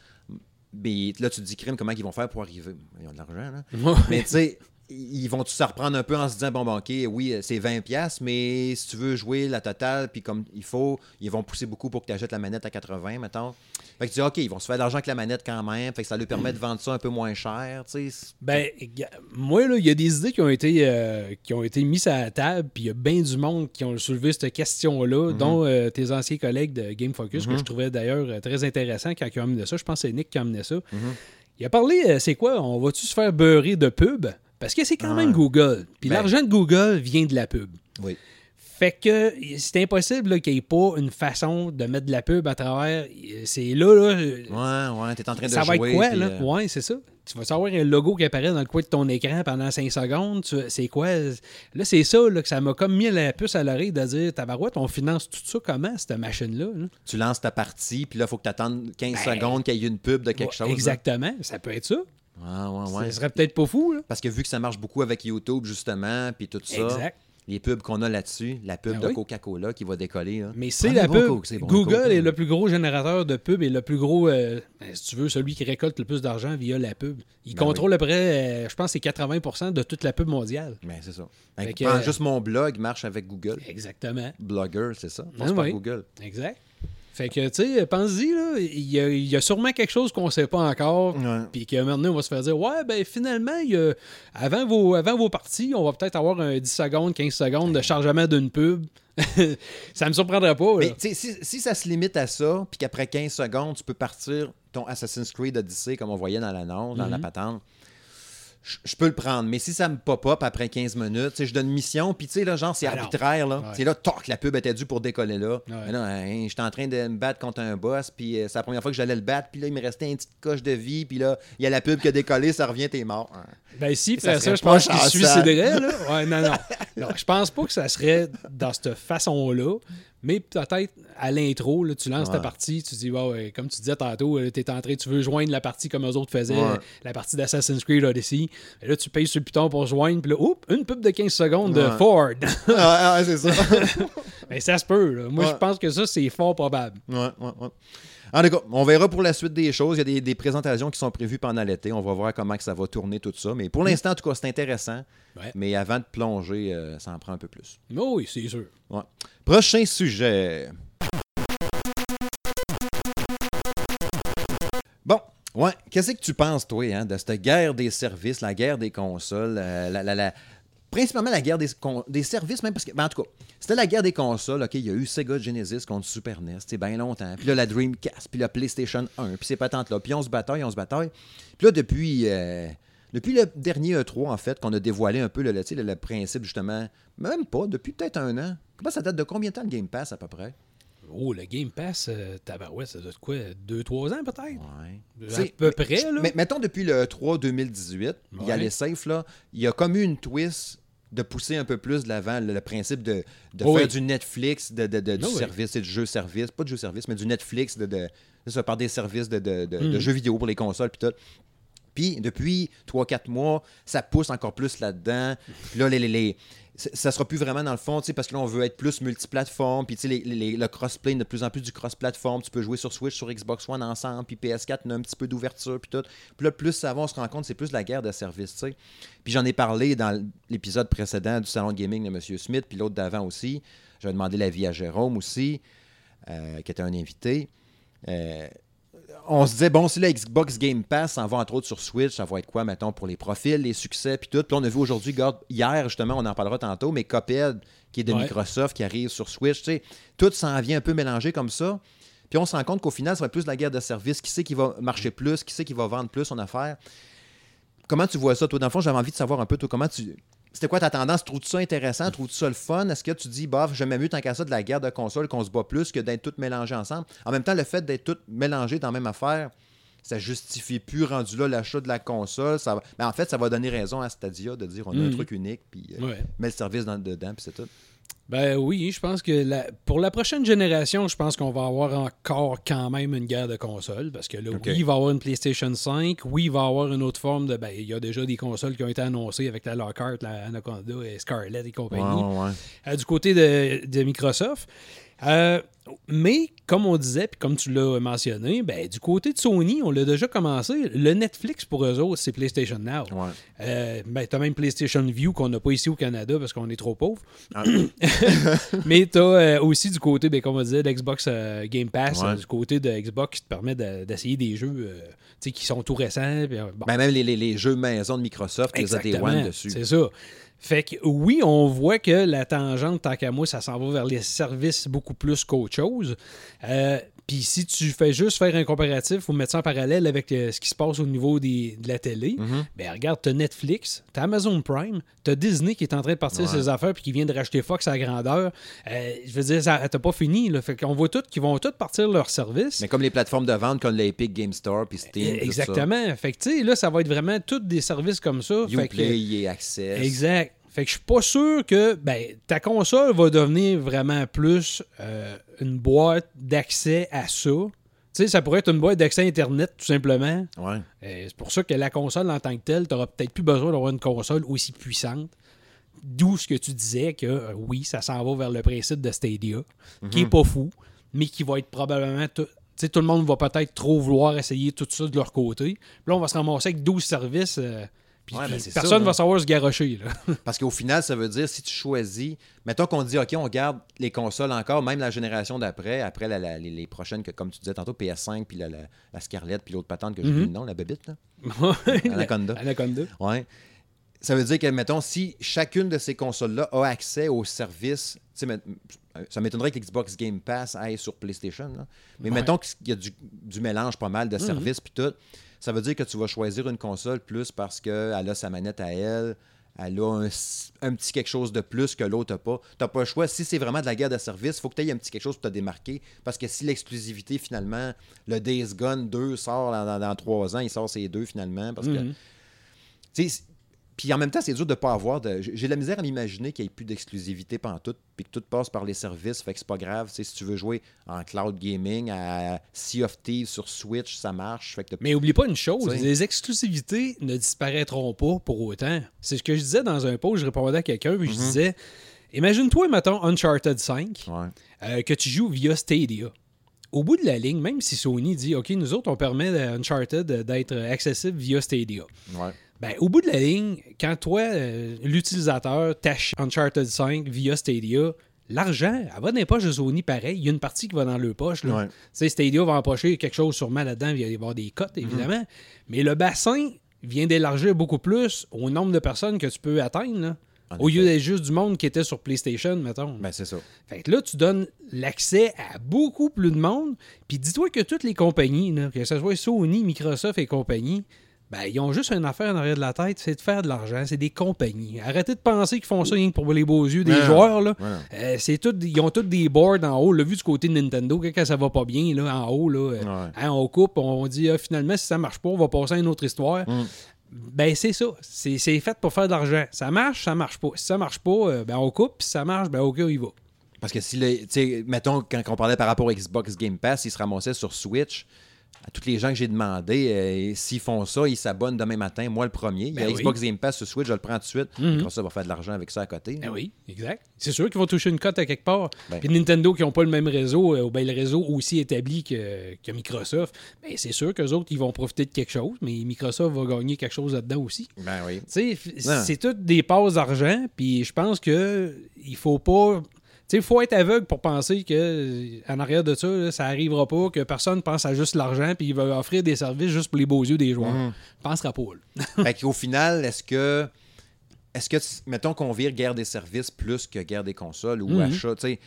mais là, tu te dis, crime, comment ils vont faire pour arriver? Ils ont de l'argent, là. Mais tu sais, ils vont se reprendre un peu en se disant, bon, bon OK, oui, c'est 20$, piastres, mais si tu veux jouer la totale, puis comme il faut, ils vont pousser beaucoup pour que tu achètes la manette à 80$, mettons. Fait que tu dis, OK, ils vont se faire de l'argent avec la manette quand même, fait que ça leur permet de vendre ça un peu moins cher, tu sais. Ben, moi, là, il y a des idées qui ont été, euh, qui ont été mises à la table, puis il y a bien du monde qui ont soulevé cette question-là, Mhm. dont euh, tes anciens collègues de Game Focus, que je trouvais d'ailleurs euh, très intéressant quand ils ont amené ça. Je pense que c'est Nick qui a amené ça. Mhm. Il a parlé, euh, c'est quoi, on va-tu se faire beurrer de pub Parce que c'est quand Ah. même Google. Puis Ben. l'argent de Google vient de la pub. Oui. Fait que c'est impossible qu'il n'y ait pas une façon de mettre de la pub à travers. C'est là, là. Ouais, ouais, t'es en train de ça va jouer. être quoi, là? euh, Ouais, c'est ça. Tu vas savoir un logo qui apparaît dans le coin de ton écran pendant 5 secondes. Tu- C'est quoi? Là, c'est ça là, que ça m'a comme mis la puce à l'oreille de dire Tabarouette, on finance tout ça comment, cette machine-là? là? Tu lances ta partie, puis là, il faut que tu attendes 15 Ben, secondes qu'il y ait une pub de quelque Ouais, chose. là. Exactement. Ça peut être ça. Ouais, ouais, ouais. Ça serait peut-être pas fou, là. Parce que vu que ça marche beaucoup avec YouTube, justement, puis tout ça, Exact. Les pubs qu'on a là-dessus, la pub Ben de oui. Coca-Cola qui va décoller. là. Mais c'est la bon pub. Coke, c'est bon, Google Coke, est là. le plus gros générateur de pub et le plus gros, euh, ben, si tu veux, celui qui récolte le plus d'argent via la pub. Il Ben contrôle à peu près, euh, je pense, c'est 80% de toute la pub mondiale. Ben, c'est ça. Fait Fait que, prends euh, juste mon blog marche avec Google. Exactement. Blogger, c'est ça. Passe par oui. Google. Exact. Fait que, tu sais, pense-y, là, il y, a- il y a sûrement quelque chose qu'on sait pas encore. Puis que maintenant, on va se faire dire, ouais, ben finalement, il y a- avant, vos, avant vos parties, on va peut-être avoir un 10 secondes, 15 secondes de chargement d'une pub. ça me surprendrait pas. là. Mais si, si ça se limite à ça, puis qu'après 15 secondes, tu peux partir ton Assassin's Creed Odyssey, comme on voyait dans l'annonce, Mhm. dans la patente, je peux le prendre. Mais si ça me pop-up après 15 minutes, je donne une mission, puis tu sais, là, genre, c'est Ah non. arbitraire, là. Ouais. C'est là, toc, la pub était due pour décoller là. Ouais. Mais là, hein, j'étais en train de me battre contre un boss, puis euh, c'est la première fois que j'allais le battre, puis là, il me restait une petite coche de vie, puis là, il y a la pub qui a décollé, ça revient, t'es mort. Hein. Ben si, Ça ça, serait je pense qu'il suiciderait, là. Ouais, non, non. Non, je pense pas que ça serait dans cette façon-là, mais peut-être à l'intro, tu lances ta partie, tu dis, wow, ouais, comme tu disais tantôt, tu es en train, tu veux joindre la partie comme eux autres faisaient, Ouais. la partie d'Assassin's Creed Odyssey. Et là, tu payes sur le piton pour joindre, puis là, oups, une pub de 15 secondes de. Ford. ah, c'est ça. Mais ça se peut, là. Moi, je pense que ça, c'est fort probable. Ouais, ouais, ouais. En tout cas, on verra pour la suite des choses. Il y a des, des présentations qui sont prévues pendant l'été. On va voir comment que ça va tourner tout ça. Mais pour l'instant, en tout cas, c'est intéressant. Ouais. Mais avant de plonger, euh, ça en prend un peu plus. Oui, c'est sûr. Ouais. Prochain sujet. Bon, ouais, qu'est-ce que tu penses, toi, hein, de cette guerre des services, la guerre des consoles, euh, la, la- la- principalement la guerre des, des services, même parce que, ben, en tout cas, c'était la guerre des consoles, OK, il y a eu Sega Genesis contre Super NES, c'est bien longtemps, puis là, la Dreamcast, puis la PlayStation 1, puis ces patentes-là, puis on se bataille, on se bataille. Puis là, depuis, euh, depuis le dernier E3, en fait, qu'on a dévoilé un peu le, le, principe, justement, même pas, depuis peut-être un an. Comment ça date de combien de temps le Game Pass, à peu près? Oh, le Game Pass, euh, tabarouette, ça doit être quoi, 2-3 ans peut-être? Ouais. À peu près, là. Mais mettons depuis le 3 2018, il y a les safe là, il y a comme eu une twist de pousser un peu plus de l'avant le, le principe de, de Oh faire oui. du Netflix, de, de- de- du oui. service, c'est du jeu service, pas du jeu service, mais du Netflix de, de ça, par des services de, de- de- Mm. de jeux vidéo pour les consoles puis tout. Puis depuis 3-4 mois, ça pousse encore plus là-dedans. Puis là, les, les- les- ça sera plus vraiment dans le fond, parce que là, on veut être plus multiplateforme. Puis, les- les- le crossplay, de plus en plus du cross-platform. Tu peux jouer sur Switch, sur Xbox One ensemble. Puis PS4, on a un petit peu d'ouverture. Puis tout. Puis là, plus ça va, on se rend compte, c'est plus la guerre de services, tu sais. Puis j'en ai parlé dans l'épisode précédent du salon de gaming de M. Smith, puis l'autre d'avant aussi. J'avais demandé l'avis à Jérôme aussi, euh, qui était un invité. Euh, on se disait, bon, si le Xbox Game Pass s'en va entre autres sur Switch, ça va être quoi, mettons, pour les profils, les succès, puis tout. Puis on a vu aujourd'hui, regarde, hier, justement, on en parlera tantôt, mais Cuphead, qui est de Ouais. Microsoft, qui arrive sur Switch, tu sais, tout s'en vient un peu mélangé comme ça. Puis on se rend compte qu'au final, ça va être plus la guerre de services. Qui c'est qui va marcher plus? Qui c'est qui va vendre plus son affaire? Comment tu vois ça, toi? Dans le fond, j'avais envie de savoir un peu, toi, comment tu... C'était quoi ta tendance? Trouves-tu ça intéressant? Trouves-tu ça le fun? Est-ce que tu dis, bof, j'aimais mieux tant qu'à ça de la guerre de console qu'on se bat plus que d'être toutes mélangées ensemble? En même temps, le fait d'être toutes mélangées dans la même affaire, ça justifie plus rendu là l'achat de la console. Ça va- Ben, en fait, ça va donner raison à Stadia de dire on a un Mhm. truc unique, puis euh, Ouais. met le service dans, dedans, puis c'est tout. Ben oui, je pense que la- pour la prochaine génération, je pense qu'on va avoir encore quand même une guerre de consoles. Parce que là, oui, il va y avoir une PlayStation 5. Oui, il va y avoir une autre forme de. Ben, il y a déjà des consoles qui ont été annoncées avec la Lockhart, la Anaconda et Scarlett et compagnie. ouais. Euh, du côté de, de Microsoft. Euh, mais, comme on disait, puis comme tu l'as mentionné, ben, du côté de Sony, on l'a déjà commencé. Le Netflix, pour eux autres, c'est PlayStation Now. Ouais. Euh, ben, t'as même PlayStation View qu'on n'a pas ici au Canada parce qu'on est trop pauvre. Ah. Mais t'as euh, aussi du côté, ben, comme on disait, l'Xbox euh, Game Pass, Ouais. du côté de Xbox qui te permet de- d'essayer des jeux euh, tu qui sont tout récents. bon. Ben, même les, les- les jeux maison de Microsoft, les des One dessus. C'est ça. Fait que oui, on voit que la tangente, tant qu'à moi, ça s'en va vers les services beaucoup plus qu'autre chose. Euh, Puis si tu fais juste faire un comparatif ou mettre ça en parallèle avec euh, ce qui se passe au niveau des, de la télé, Mhm. ben regarde, t'as Netflix, t'as Amazon Prime, t'as Disney qui est en train de partir Ouais. ses affaires puis qui vient de racheter Fox à grandeur. Euh, je veux dire, ça t'as pas fini. Là. Fait qu'on voit tous qu'ils vont tous partir leur service. Mais comme les plateformes de vente comme l'Epic Game Store puis Steam. ça. Exactement. Fait que tu sais, là, ça va être vraiment tous des services comme ça. Que- Uplay et Access. Exact. Fait que je suis pas sûr que ben, ta console va devenir vraiment plus euh, une boîte d'accès à ça. Tu sais, ça pourrait être une boîte d'accès Internet, tout simplement. Ouais. Euh, c'est pour ça que la console en tant que telle, tu n'auras peut-être plus besoin d'avoir une console aussi puissante. D'où ce que tu disais que euh, oui, ça s'en va vers le principe de Stadia, qui est pas fou, mais qui va être probablement. tout- tu sais, tout le monde va peut-être trop vouloir essayer tout ça de leur côté. Puis là, on va se ramasser avec 12 services. euh, puis Ouais, ben, personne là. va savoir se garocher. Là. Parce qu'au final, ça veut dire si tu choisis, mettons qu'on dit OK, on garde les consoles encore, même la génération d'après, après la- la- les, les prochaines que, comme tu disais tantôt, PS5, puis la, Scarlett, puis l'autre patente que j'ai vu le nom, la bébite, là. Anaconda. Anaconda. Ouais. Ça veut dire que, mettons, si chacune de ces consoles-là a accès aux services, ça m'étonnerait que l'Xbox Game Pass aille sur PlayStation, là. mais Ouais. mettons qu'il y a du, du mélange pas mal de services, puis tout, ça veut dire que tu vas choisir une console plus parce qu'elle a sa manette à elle, elle a un, petit quelque chose de plus que l'autre n'a pas. Tu n'as pas le choix. Si c'est vraiment de la guerre de service, il faut que tu aies un petit quelque chose pour te démarquer. Parce que si l'exclusivité, finalement, le Days Gone 2 sort dans, dans- dans trois ans, il sort ces deux finalement. Parce que Mhm. Puis en même temps, c'est dur de ne pas avoir de. J'ai de la misère à m'imaginer qu'il n'y ait plus d'exclusivité pendant tout, puis que tout passe par les services. Fait que c'est pas grave. Si tu veux jouer en cloud gaming, à Sea of Thieves sur Switch, ça marche. Fait que t'as- Mais oublie pas une chose, T'sais. les exclusivités ne disparaîtront pas pour autant. C'est ce que je disais dans un post, je répondais à quelqu'un, puis je disais Imagine-toi, mettons, Uncharted 5, Ouais. euh, que tu joues via Stadia. Au bout de la ligne, même si Sony dit OK, nous autres, on permet à Uncharted d'être accessible via Stadia. Ouais. Ben, au bout de la ligne, quand toi, euh, l'utilisateur, tâche Uncharted 5 via Stadia, l'argent, elle va dans les poches de Sony pareil. Il y a une partie qui va dans leur poche. Là. Ouais. Stadia va empocher quelque chose sûrement là-dedans. Il va y avoir des cotes, évidemment. Mais le bassin vient d'élargir beaucoup plus au nombre de personnes que tu peux atteindre. là. Au lieu d'être juste du monde qui était sur PlayStation, mettons. Ben, c'est ça. Fait que là, tu donnes l'accès à beaucoup plus de monde. Puis dis-toi que toutes les compagnies, là, que ce soit Sony, Microsoft et compagnie, ben, ils ont juste une affaire en arrière de la tête, c'est de faire de l'argent. C'est des compagnies. Arrêtez de penser qu'ils font ça rien que pour les beaux yeux des joueurs. Là. Ouais. Euh, c'est tout, ils ont tous des boards en haut. L'a vu du côté de Nintendo, quand ça va pas bien, là, en haut, là, euh, Ouais. hein, on coupe, on dit ah, finalement, si ça marche pas, on va passer à une autre histoire. Mm. Ben, c'est ça. C'est c'est fait pour faire de l'argent. Ça marche, ça marche pas. Si ça marche pas, euh, ben, on coupe. Si ça marche, ben, OK, on y va. Parce que si, tu sais, mettons, quand on parlait par rapport au Xbox Game Pass, ils se ramassaient sur Switch. À tous les gens que j'ai demandé, euh, s'ils font ça, ils s'abonnent demain matin, moi le premier. Il y a Ben oui. Xbox Game Pass sur Switch, je le prends tout de suite. Mhm. Microsoft va faire de l'argent avec ça à côté. Ben oui, exact. C'est sûr qu'ils vont toucher une cote à quelque part. Ben. Puis Nintendo qui n'ont pas le même réseau, euh, ou ben le réseau aussi établi que, que Microsoft, ben c'est sûr qu'eux autres, ils vont profiter de quelque chose, mais Microsoft va gagner quelque chose là-dedans aussi. Ben oui. C'est toutes des passes d'argent, puis je pense que il faut pas. Il faut être aveugle pour penser que euh, en arrière de ça, là, ça arrivera pas, que personne pense à juste l'argent, puis il va offrir des services juste pour les beaux yeux des joueurs. Mhm. Pensera pas. fait qu'au final, est-ce que, est-ce que, mettons qu'on vire guerre des services plus que guerre des consoles ou Mhm. achat, tu sais,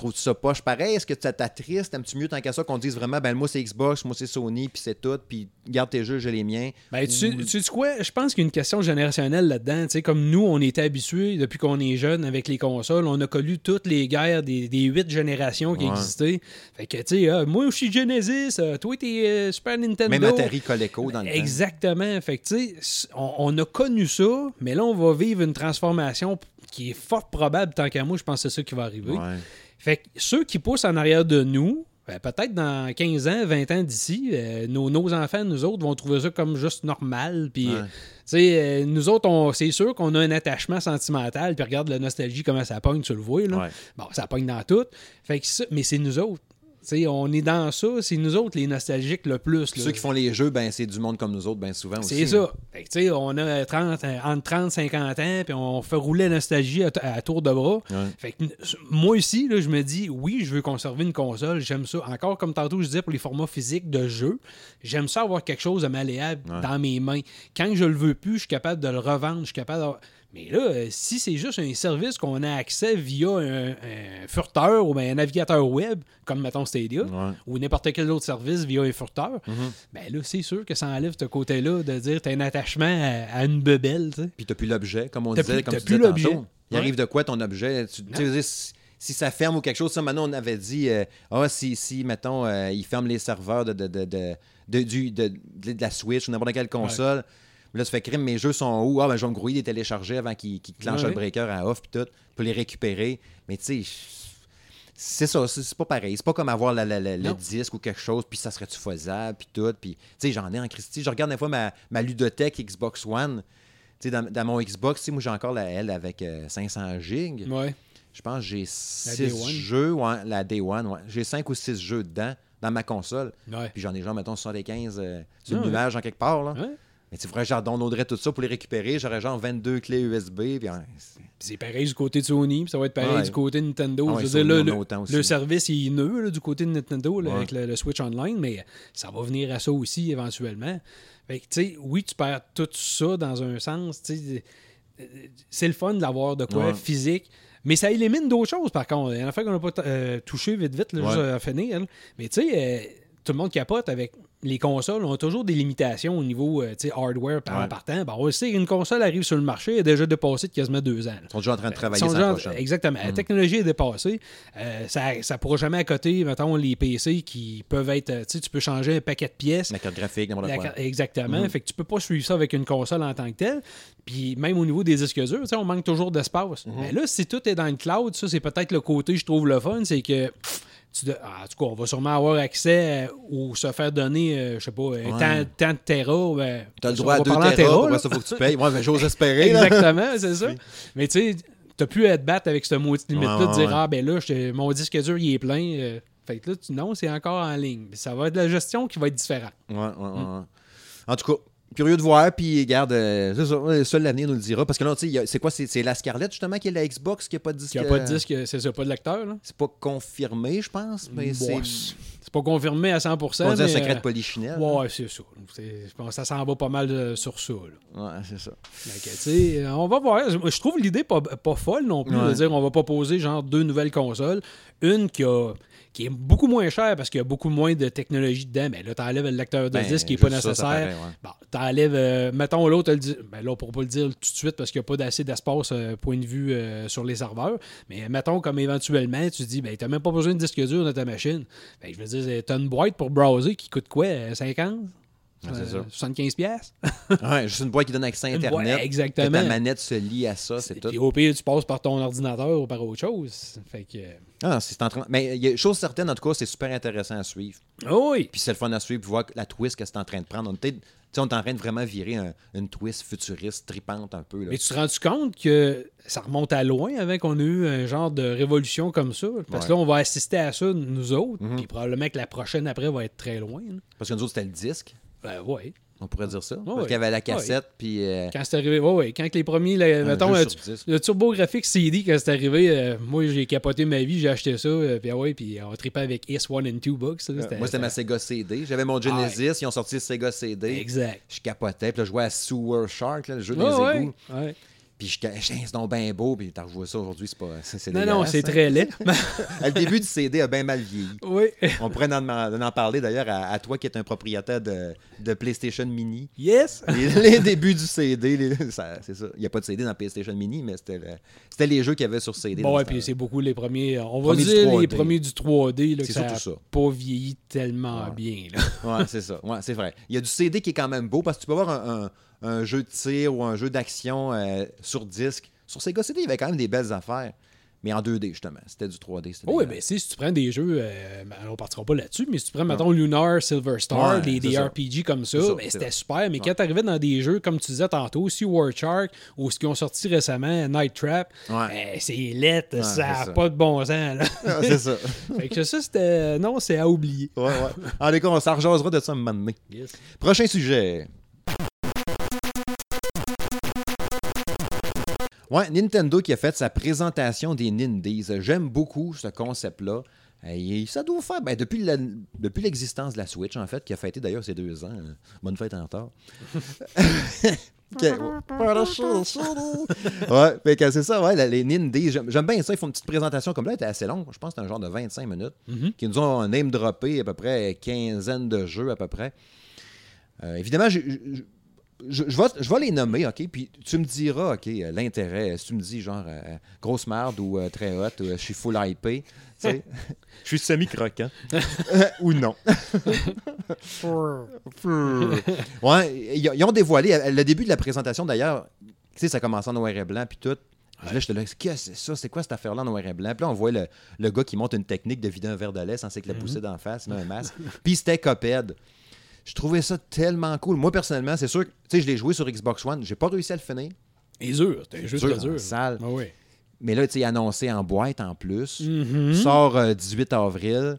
trouves-tu ça poche pareil? Est-ce que ça t'attriste? T'aimes-tu mieux tant qu'à ça qu'on dise vraiment, ben moi c'est Xbox, moi c'est Sony, puis c'est tout, puis garde tes jeux, j'ai les miens? Ben, tu, Ou- tu sais quoi? Je pense qu'il y a une question générationnelle là-dedans. Tu sais, comme nous, on était habitués depuis qu'on est jeune avec les consoles. On a connu toutes les guerres des, des huit générations qui Ouais. existaient. Fait que, tu sais, ah, moi, je suis Genesis. euh, toi, t'es euh, Super Nintendo. Même Atari Coleco dans le temps. Exactement. Fait que, tu sais, on, on a connu ça, mais là, on va vivre une transformation qui est fort probable, tant qu'à moi, je pense que c'est ça qui va arriver. Ouais. Fait que ceux qui poussent en arrière de nous, ben, peut-être dans 15 ans, 20 ans d'ici, euh, nos, nos enfants, nous autres, vont trouver ça comme juste normal. Puis, Ouais. euh, tu sais, euh, nous autres, c'est sûr qu'on a un attachement sentimental. Puis regarde la nostalgie, comment ça pogne, tu le vois. Là. Ouais. Bon, ça pogne dans tout. Fait que ça- mais c'est nous autres. Tu sais, on est dans ça, c'est nous autres les nostalgiques le plus. là. Ceux qui font les jeux, ben c'est du monde comme nous autres, ben souvent aussi. C'est ça. Fait que, tu sais, on a 30, euh, entre 30 50 ans, puis on fait rouler la nostalgie à, tour de bras. Ouais. Fait que, moi aussi, je me dis, oui, je veux conserver une console, j'aime ça. Encore comme tantôt, je disais pour les formats physiques de jeu, j'aime ça avoir quelque chose de malléable Ouais. dans mes mains. Quand je le veux plus, je suis capable de le revendre, je suis capable d'avoir- Mais là, euh, si c'est juste un service qu'on a accès via un, un furteur ou bien un navigateur web, comme mettons Stadia, Ouais. ou n'importe quel autre service via un furteur, ben là, c'est sûr que ça enlève ce côté-là de dire t'as un attachement à, à une bebelle, tu sais. Puis t'as plus l'objet, comme on disait, plus- comme t'as tu plus disais l'objet. tantôt. Il Ouais. arrive de quoi ton objet? Tu, si, ça ferme ou quelque chose, ça, maintenant, on avait dit, euh, ah, si, si, mettons, euh, ils ferment les serveurs de, de, de, de, de- du- de la Switch ou n'importe quelle console, là, tu fais crime, mes jeux sont où? Ah, ben, je vais me grouiller télécharger avant qu'ils qu'ils clenchent Ouais. le breaker à off, puis tout, pour les récupérer. Mais tu sais, c'est ça, c'est pas pareil. C'est pas comme avoir la- la- la- le disque ou quelque chose, puis ça serait-tu faisable, puis tout. Puis, tu sais, j'en ai en Christie. Je regarde des fois ma, ma ludothèque Xbox One. Tu sais, dans, dans mon Xbox, moi, j'ai encore la L avec euh, 500 gigs. Ouais. Je pense que j'ai Day 6 One. jeux, ouais, la Day One, ouais. J'ai 5 ou 6 jeux dedans, dans ma console. Ouais. Puis j'en ai genre, mettons, 75 euh, sur Ah le nuage en quelque part, là. Mais tu vrai, j'en downloaderais tout ça pour les récupérer. J'aurais genre 22 clés USB. Puis, c'est- pareil du côté de Sony, puis ça va être pareil Ouais. du côté de Nintendo. Ah ouais, Je veux dire, Sony là, en le, service il est nœud là, du côté de Nintendo là, Ouais. avec le, le Switch Online, mais ça va venir à ça aussi éventuellement. Fait que, tu sais, oui, tu perds tout ça dans un sens. C'est le fun d'avoir de quoi physique. Mais ça élimine d'autres choses, par contre. Il y en a fait qu'on n'a pas euh, touché vite, vite, là, juste à finir. Mais tu sais, euh, tout le monde capote avec les consoles ont toujours des limitations au niveau euh, hardware par Ouais. partant. Ben, on sait qu'une console arrive sur le marché, elle est déjà dépassée de quasiment deux ans. là. Ils sont déjà en train de travailler sur la prochaine. Exactement. La technologie est dépassée. Euh, ça ne pourra jamais à côté, mettons, les PC qui peuvent être. Tu sais, tu peux changer un paquet de pièces. La carte graphique, n'importe quoi. Exactement. Mhm. Fait que tu peux pas suivre ça avec une console en tant que telle. Puis même au niveau des disques durs, on manque toujours d'espace. Mais là, si tout est dans le cloud, ça, c'est peut-être le côté, je trouve, le fun, c'est que. pff, tu de- ah, en tout cas, on va sûrement avoir accès euh, ou se faire donner, euh, je sais pas, Ouais. tant, tant de Tera. Ben, T'as le on droit à va 2 parler en Tera, Tera, après là. ça, faut que tu payes. Ouais, mais j'ose espérer. Exactement, c'est ça. Mais tu sais, t'as plus à te battre avec ce mot limite-là Ouais, de dire ouais, Ah, ben là, mon disque dur, il est plein. euh, fait que là, tu, non, c'est encore en ligne. Ça va être la gestion qui va être différente. Ouais, ouais, ouais, ouais. En tout cas, curieux de voir, puis garde, euh, euh, seul l'avenir nous le dira. Parce que là, tu sais, c'est quoi C'est la Scarlett, justement, qui est la Xbox, qui n'a pas de disque. Il n'y a pas de euh, disque, c'est ça, pas de lecteur. Là? C'est pas confirmé, je pense, mais Bon, c'est. c'est pas confirmé à 100%. On dit un secret de euh, polichinelle. Ouais, c'est ça. Je pense que ça s'en va pas mal euh, sur ça. Là. Ouais, c'est ça. Que, tu sais, on va voir. Je trouve l'idée pas, pas folle non plus de dire on va pas poser genre deux nouvelles consoles. Une qui a qui est beaucoup moins chère parce qu'il y a beaucoup moins de technologie dedans. Mais là, t'enlèves le lecteur de Ben, disque qui n'est pas juste ça, ça nécessaire. paraît, ouais. Bon, t'enlèves, euh, mettons l'autre, ben là, on pourra pas le dire tout de suite parce qu'il n'y a pas d'assez d'espace, euh, point de vue euh, sur les serveurs. Mais mettons, comme éventuellement, tu dis, ben, t'as même pas besoin de disque dur dans ta machine. Ben, je veux dire, t'as une boîte pour browser qui coûte quoi euh, 50 Ouais, c'est Euh, ça. 75 pièces Ouais, juste une boîte qui donne accès à Internet. exactement. Que ta manette se lie à ça, c'est tout. Puis au pire, tu passes par ton ordinateur ou par autre chose. Fait que. Ah, c'est en train... Mais il y a chose certaine, en tout cas, c'est super intéressant à suivre. Oh oui! Puis c'est le fun à suivre, puis voir la twist que c'est en train de prendre. On, était- tu sais, on est en train de vraiment virer un- une twist futuriste, tripante un peu. Là. Mais tu te rends compte que ça remonte à loin avant qu'on ait eu un genre de révolution comme ça? Parce que Ouais. là, on va assister à ça, nous autres. Mhm. Puis probablement que la prochaine après va être très loin. là. Parce que nous autres, c'était le disque, Ben ouais. on pourrait dire ça. Parce ouais. qu'il y avait la cassette, puis... euh, Quand c'est arrivé, ouais, ouais. Quand les premiers, un mettons, euh, disque. le TurboGrafx CD, quand c'est arrivé, euh, moi, j'ai capoté ma vie, j'ai acheté ça. euh, puis ah ouais, puis on tripait avec S1 and 2 Bucks. là, Moi, c'était ma Sega CD. J'avais mon Genesis, ils ont sorti le Sega CD. Exact. Je capotais, puis là, je jouais à Sewer Shark, là, le jeu des égouts. Puis je c'est donc bien beau, puis t'as revu ça aujourd'hui, c'est pas... C'est, Non, non, c'est hein. très laid. Le début du CD a bien mal vieilli. oui. On pourrait en, parler d'ailleurs à, à toi qui es un propriétaire de, de PlayStation Mini. Yes! Les, les débuts du CD, les- ça- c'est ça. Il n'y a pas de CD dans PlayStation Mini, mais c'était, le- c'était les jeux qu'il y avait sur CD. Bon, ouais, puis c'est beaucoup les premiers. On va Premiers dire les 3D. premiers du 3D, là, que ça n'a pas vieilli tellement Ouais. bien. Là. Ouais, c'est ça. Ouais, c'est vrai. Il y a du CD qui est quand même beau parce que tu peux avoir un, un- un jeu de tir ou un jeu d'action euh, sur disque. Sur Sega CD, il y avait quand même des belles affaires. Mais en 2D, justement. C'était du 3D. c'était Oh, oui, mais si tu prends des jeux, euh, ben, on partira pas là-dessus, mais si tu prends, mettons, Lunar, Silver Star, Ouais, des. RPG comme ça, ben, c'était super. Mais quand tu arrivais dans des jeux, comme tu disais tantôt, aussi War Shark, ou ce qu'ils ont sorti récemment, Night Trap, Ouais. ben, c'est lettre, ça n'a pas de bon sens. Là. C'est ça. fait que ça, c'était. Non, c'est à oublier. Ouais, ouais. En tout cas, on s'en rejasera de ça un moment donné. Prochain sujet. Ouais, Nintendo qui a fait sa présentation des Nindies. J'aime beaucoup ce concept-là. Et ça doit faire ben, depuis, la- depuis l'existence de la Switch, en fait, qui a fêté d'ailleurs ces deux ans. Euh, Bonne fête en retard. ouais, c'est ça, ouais, les Nindies. J'aime j'aime bien ça. Ils font une petite présentation comme là, elle était assez longue. Je pense que c'était un genre de 25 minutes. Mhm. Qui nous ont name droppé à peu près quinzaine de jeux à peu près. Euh, évidemment, je, je, je- je vais, je vais les nommer, OK? Puis tu me diras, OK, euh, l'intérêt. Si tu me dis genre euh, grosse merde ou euh, très euh, je suis full hypé, tu sais, je suis semi-croquant. ou non. ouais, ils, ils ont dévoilé, à- le début de la présentation d'ailleurs, tu sais, ça commençait en noir et blanc, puis tout. Là, j'étais là, qu'est-ce que c'est ça? C'est quoi cette affaire-là en noir et blanc? Puis là, on voit le, le gars qui monte une technique de vider un verre de lait sans que la pousser d'en face, il met un masque. Puis c'était Coped. Je trouvais ça tellement cool. Moi, personnellement, c'est sûr que, tu sais, je l'ai joué sur Xbox One. J'ai pas réussi à le finir. Et dur, c'était juste Dur, dur. en salle. Ah oui. Mais là, tu sais, annoncé en boîte en plus. Mhm. Sort euh, 18 avril.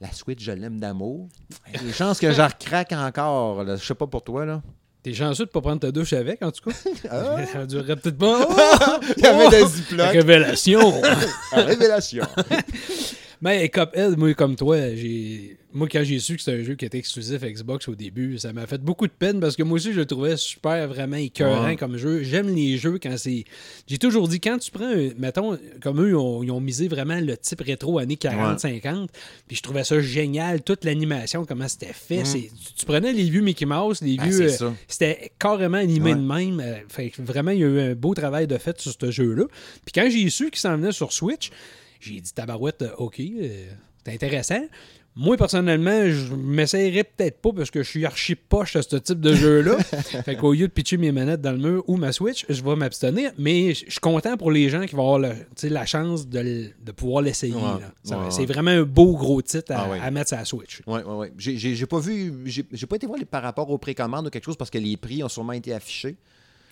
La Switch, je l'aime d'amour. Il y a des chances que j'en recraque encore. Je sais pas pour toi, là. T'es chanceux de pas prendre ta douche avec, en tout cas. Ah. Ça durerait peut-être pas. Il y avait des ziplocs. Révélation! Révélation. Mais Cuphead, moi, comme toi, j'ai. Moi, quand j'ai su que c'était un jeu qui était exclusif Xbox au début, ça m'a fait beaucoup de peine parce que moi aussi, je le trouvais super, vraiment écœurant Ouais. comme jeu. J'aime les jeux quand c'est. J'ai toujours dit, quand tu prends, un- mettons, comme eux, ils ont, ils ont misé vraiment le type rétro années 40-50, puis je trouvais ça génial, toute l'animation, comment c'était fait. C'est- Tu, prenais les vieux Mickey Mouse, les Ah, vieux. euh, c'était carrément animé Ouais. de même. euh, fait que vraiment, il y a eu un beau travail de fait sur ce jeu-là. Puis quand j'ai su qu'il s'en venait sur Switch, j'ai dit tabarouette, euh, OK, euh, c'est intéressant. Moi, personnellement, je m'essayerais peut-être pas parce que je suis archi poche à ce type de jeu-là. fait qu'au lieu de pitcher mes manettes dans le mur ou ma Switch, je vais m'abstenir. Mais je suis content pour les gens qui vont avoir le- la chance de, pouvoir l'essayer. Ouais, ouais. C'est vraiment un beau gros titre à, Ah à mettre sur la Switch. Oui, oui, oui. J'ai- pas vu. J'ai j'ai pas été voir les, par rapport aux précommandes ou quelque chose parce que les prix ont sûrement été affichés.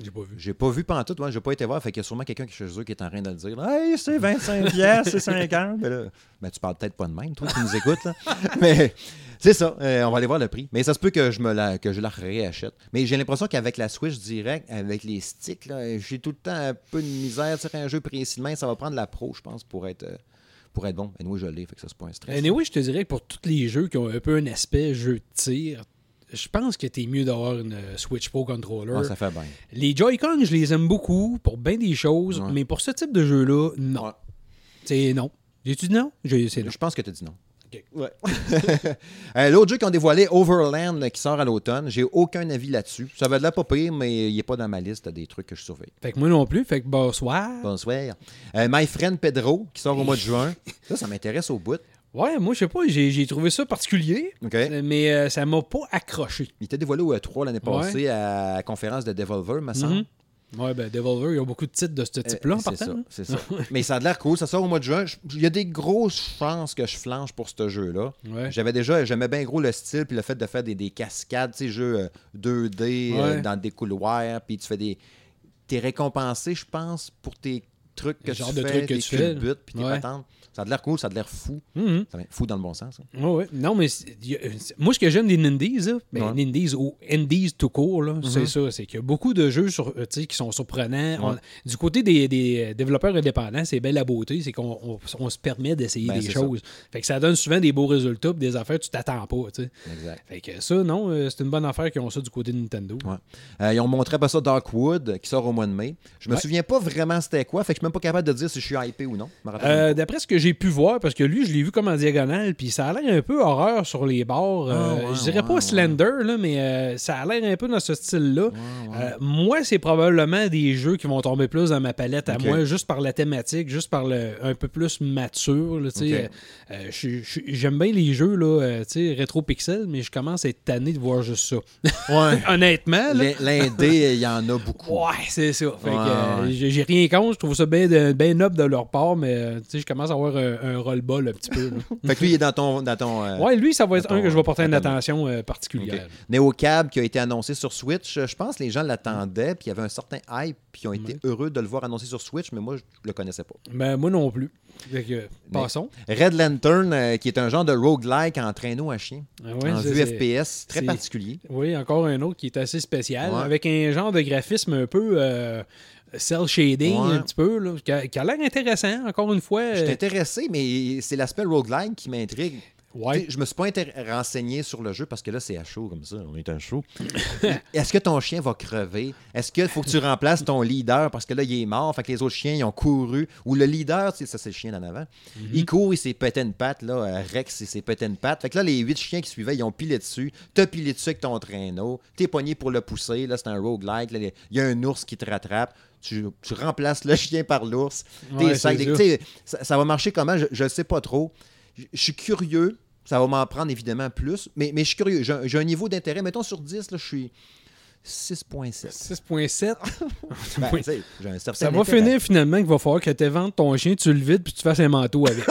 J'ai pas vu. J'ai pas vu pendant tout, moi, j'ai pas été voir. Fait qu'il y a sûrement quelqu'un qui est chez eux qui est en train de le dire. Hey, c'est 25 pièces, c'est 50. Ben, là, ben, tu parles peut-être pas de même, toi qui nous écoutes. Là. Mais c'est ça. euh, on va aller voir le prix. Mais ça se peut que je me la, que je la réachète. Mais j'ai l'impression qu'avec la Switch direct, avec les sticks, j'ai tout le temps un peu de misère. Tirer un jeu précis de main, ça va prendre la pro, je pense, pour être, euh, pour être bon. Et nous, je l'ai, fait que ça, c'est pas un stress. Anyway, je te dirais que pour tous les jeux qui ont un peu un aspect jeu de tir, je pense que t'es mieux d'avoir une euh, Switch Pro Controller. Ah, ça fait bien. Les Joy-Con, je les aime beaucoup pour bien des choses, Ouais. mais pour ce type de jeu-là, non. Ouais. C'est non. J'ai-tu dit non? Je pense que tu as dit non. Ok. Ouais. Euh, L'autre jeu qu'ils ont dévoilé, Overland, qui sort à l'automne, j'ai aucun avis là-dessus. Ça va de la pas pire, mais il n'est pas dans ma liste des trucs que je surveille. Fait que moi non plus, fait que bonsoir. Bonsoir. Euh, My Friend Pedro, qui sort au mois de juin. Ça, ça m'intéresse au bout. Ouais, moi je sais pas, j'ai trouvé ça particulier, euh, mais euh, ça m'a pas accroché. Il était dévoilé au E3 l'année passée à la conférence de Devolver, me semble. Mhm. Ouais, ben Devolver, ils ont beaucoup de titres de ce type-là Euh, en c'est ça, c'est ça. Mais ça a l'air cool. Ça sort au mois de juin. Il y a des grosses chances que je flanche pour ce jeu-là. Ouais. J'avais déjà, j'aimais bien gros le style, puis le fait de faire des, des cascades, tu sais, jeux euh, 2D euh, dans des couloirs, puis tu fais des. T'es récompensé, je pense, pour tes trucs que Le tu genre de fais, trucs que tu fais, puis tes patentes. Ça a l'air cool, ça a l'air fou. Mhm. Ça a fou dans le bon sens. hein. Ouais. Non, mais euh, moi, ce que j'aime des Nindies, ben, Ouais. Nindies ou Indies tout court, c'est ça. C'est qu'il y a beaucoup de jeux sur, euh, qui sont surprenants. On- du côté des, des développeurs indépendants, c'est belle la beauté, c'est qu'on on- on se permet d'essayer Ben, des c'est ça. choses. Fait que ça donne souvent des beaux résultats, des affaires que tu t'attends pas. Exact. Fait que ça, non, euh, c'est une bonne affaire qu'ils ont ça du côté de Nintendo. Euh, ils ont montré pas ça Darkwood, qui sort au mois de mai. Je me souviens pas vraiment c'était quoi, fait que je suis même pas capable de dire si je suis hypé ou non. Euh, D'après ce que j'ai pu voir, parce que lui, je l'ai vu comme en diagonale, puis ça a l'air un peu horreur sur les bords. Ah, euh, ouais, je dirais ouais, pas ouais. Slender, là, mais euh, ça a l'air un peu dans ce style-là. Euh, moi, c'est probablement des jeux qui vont tomber plus dans ma palette à moi, juste par la thématique, juste par le un peu plus mature. là, tu sais. Ok. Je- je- J'aime bien les jeux là, tu sais, rétro-pixel, mais je commence à être tanné de voir juste ça. Honnêtement, L'indé, il y en a beaucoup. Ouais, c'est ça. J'ai j'ai rien contre. Je trouve ça bien bien noble de leur part, mais tu sais, je commence à avoir un, un roll-ball un petit peu. Fait que lui, il est dans ton. Dans ton euh, ouais, lui, ça va être un que je vais porter une attention euh, particulière. Ok. NeoCab qui a été annoncé sur Switch, euh, je pense que les gens l'attendaient, puis il y avait un certain hype, puis ils ont été heureux de le voir annoncé sur Switch, mais moi, je le connaissais pas. Ben, moi non plus. Passons. Red Lantern, euh, qui est un genre de roguelike en traîneau à chien, Ah ouais, en vue FPS, très particulier. Oui, encore un autre qui est assez spécial, Ouais. avec un genre de graphisme un peu euh, cell shading, Ouais. un petit peu, là, qui a, qui a l'air intéressant, encore une fois. Je suis euh, intéressé, mais c'est l'aspect roguelike qui m'intrigue. Ouais. Je me suis pas renseigné sur le jeu parce que là, c'est à chaud comme ça. On est un show. Est-ce que ton chien va crever? Est-ce qu'il faut que tu remplaces ton leader parce que là, il est mort? Fait que les autres chiens, ils ont couru? Ou le leader, tu sais, ça, c'est le chien d'en avant. Il court, il s'est pété une patte. Là, euh, Rex, il s'est pété une patte. Fait que là, les huit chiens qui suivaient, ils ont pilé dessus. T'as pilé dessus avec ton traîneau. T'es pogné pour le pousser. Là, c'est un roguelike. Là, Il y a un ours qui te rattrape. Tu, tu remplaces le chien par l'ours. Ouais, ça. ça, va marcher comment? Je ne sais pas trop. Je suis curieux. Ça va m'en prendre évidemment plus. Mais, mais je suis curieux. J'ai un- niveau d'intérêt. Mettons sur 10, là, je suis 6.7. 6.7. Ben, j'ai un certain Ça va intérêt. finir finalement qu'il va falloir que tu vendes ton chien, tu le vides puis tu fasses un manteau avec.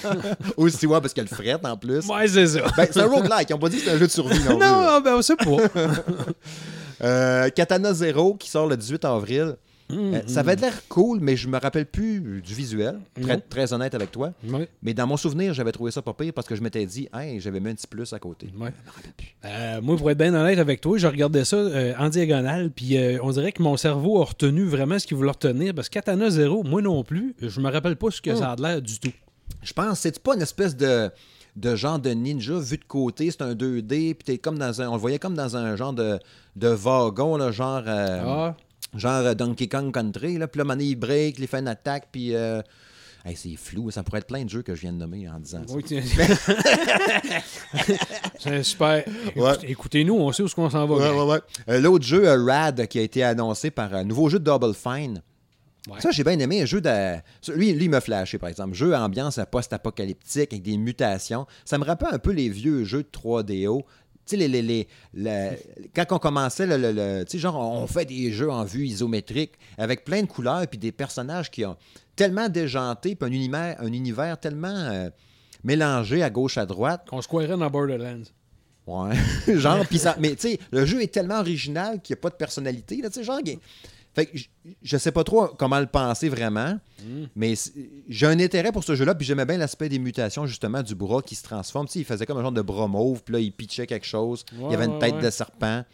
Aussi, ouais, parce qu'il y a le fret en plus. ouais, c'est ça. Ben, c'est un roguelike. Ils n'ont pas dit que c'est un jeu de survie non, non, plus, ben on sait pas. Euh, Katana Zero qui sort le 18 avril. Euh, ça va être l'air cool, mais je me rappelle plus du visuel. Très, très honnête avec toi. Mais dans mon souvenir, j'avais trouvé ça pas pire parce que je m'étais dit, hey, j'avais mis un petit plus à côté. Euh, moi, pour être bien honnête avec toi, je regardais ça euh, en diagonale, puis on dirait que mon cerveau a retenu vraiment ce qu'il voulait retenir, parce que Katana Zero, moi non plus, je me rappelle pas ce que ça a l'air du tout. Je pense, c'est pas une espèce de, de genre de ninja vu de côté, c'est un 2D, puis t'es comme dans un. On le voyait comme dans un genre de, de wagon, là, genre. euh, Ah, Genre euh, Donkey Kong Country, là. Puis là, il break, il fait une attaque, puis. euh, hey, c'est flou, ça pourrait être plein de jeux que je viens de nommer en disant ça. oui, tiens. c'est super. Ouais. Écoutez-nous, on sait où qu'on s'en va. Ouais, ouais, ouais. Euh, L'autre jeu, euh, Rad, qui a été annoncé par un nouveau jeu de Double Fine. Ouais. Ça, j'ai bien aimé. Un jeu de. ça, Lui, lui il m'a flashé, par exemple. Jeu à ambiance post-apocalyptique avec des mutations. Ça me rappelle un peu les vieux jeux de 3DO. Tu sais, les, les, les- le- quand on commençait, le, le- le- tu sais, genre, on fait des jeux en vue isométrique avec plein de couleurs puis des personnages qui ont tellement déjanté, puis un univers, un univers tellement euh, mélangé à gauche, à droite. Qu'on se croirait dans Borderlands. Ouais. genre, pis ça. Mais tu sais, le jeu est tellement original qu'il n'y a pas de personnalité. Là, tu sais, genre. Fait que je- sais pas trop comment le penser vraiment, mais c'est- j'ai un intérêt pour ce jeu-là, puis j'aimais bien l'aspect des mutations, justement, du bras qui se transforme. Tu sais, il faisait comme un genre de bras mauve, puis là, il pitchait quelque chose. il y avait une ouais, tête ouais. de serpent.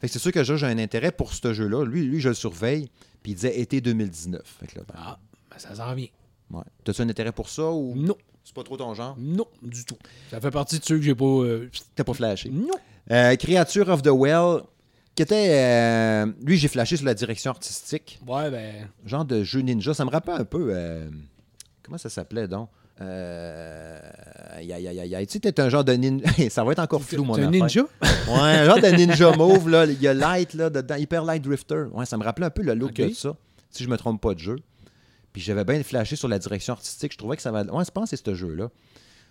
Fait que c'est sûr que j'ai j'ai un intérêt pour ce jeu-là. Lui, lui, je le surveille, puis il disait été 2019. Fait que là, ben, Ah, ben ça s'en vient. ouais. T'as-tu un intérêt pour ça ou Non, c'est pas trop ton genre? non, du tout. Ça fait partie de ceux que j'ai pas. euh, T'as pas flashé? Non. Euh, Creature of the Well, qui était. euh, lui, j'ai flashé sur la direction artistique. Ouais, ben. Genre de jeu ninja. Ça me rappelle un peu. euh, comment ça s'appelait donc? Euh, aïe, aïe, aïe, aïe, aïe. Tu sais, t'es un genre de ninja. ça va être encore flou, mon T'es un affaire. ninja? Ouais, un genre de ninja mauve, là. Il y a Light, là, dedans. Hyper Light Drifter. Ouais, ça me rappelait un peu le look Ok. de ça. Si je me trompe pas de jeu. Puis j'avais bien flashé sur la direction artistique. Je trouvais que ça va. Ouais, je pense que c'est ce jeu-là.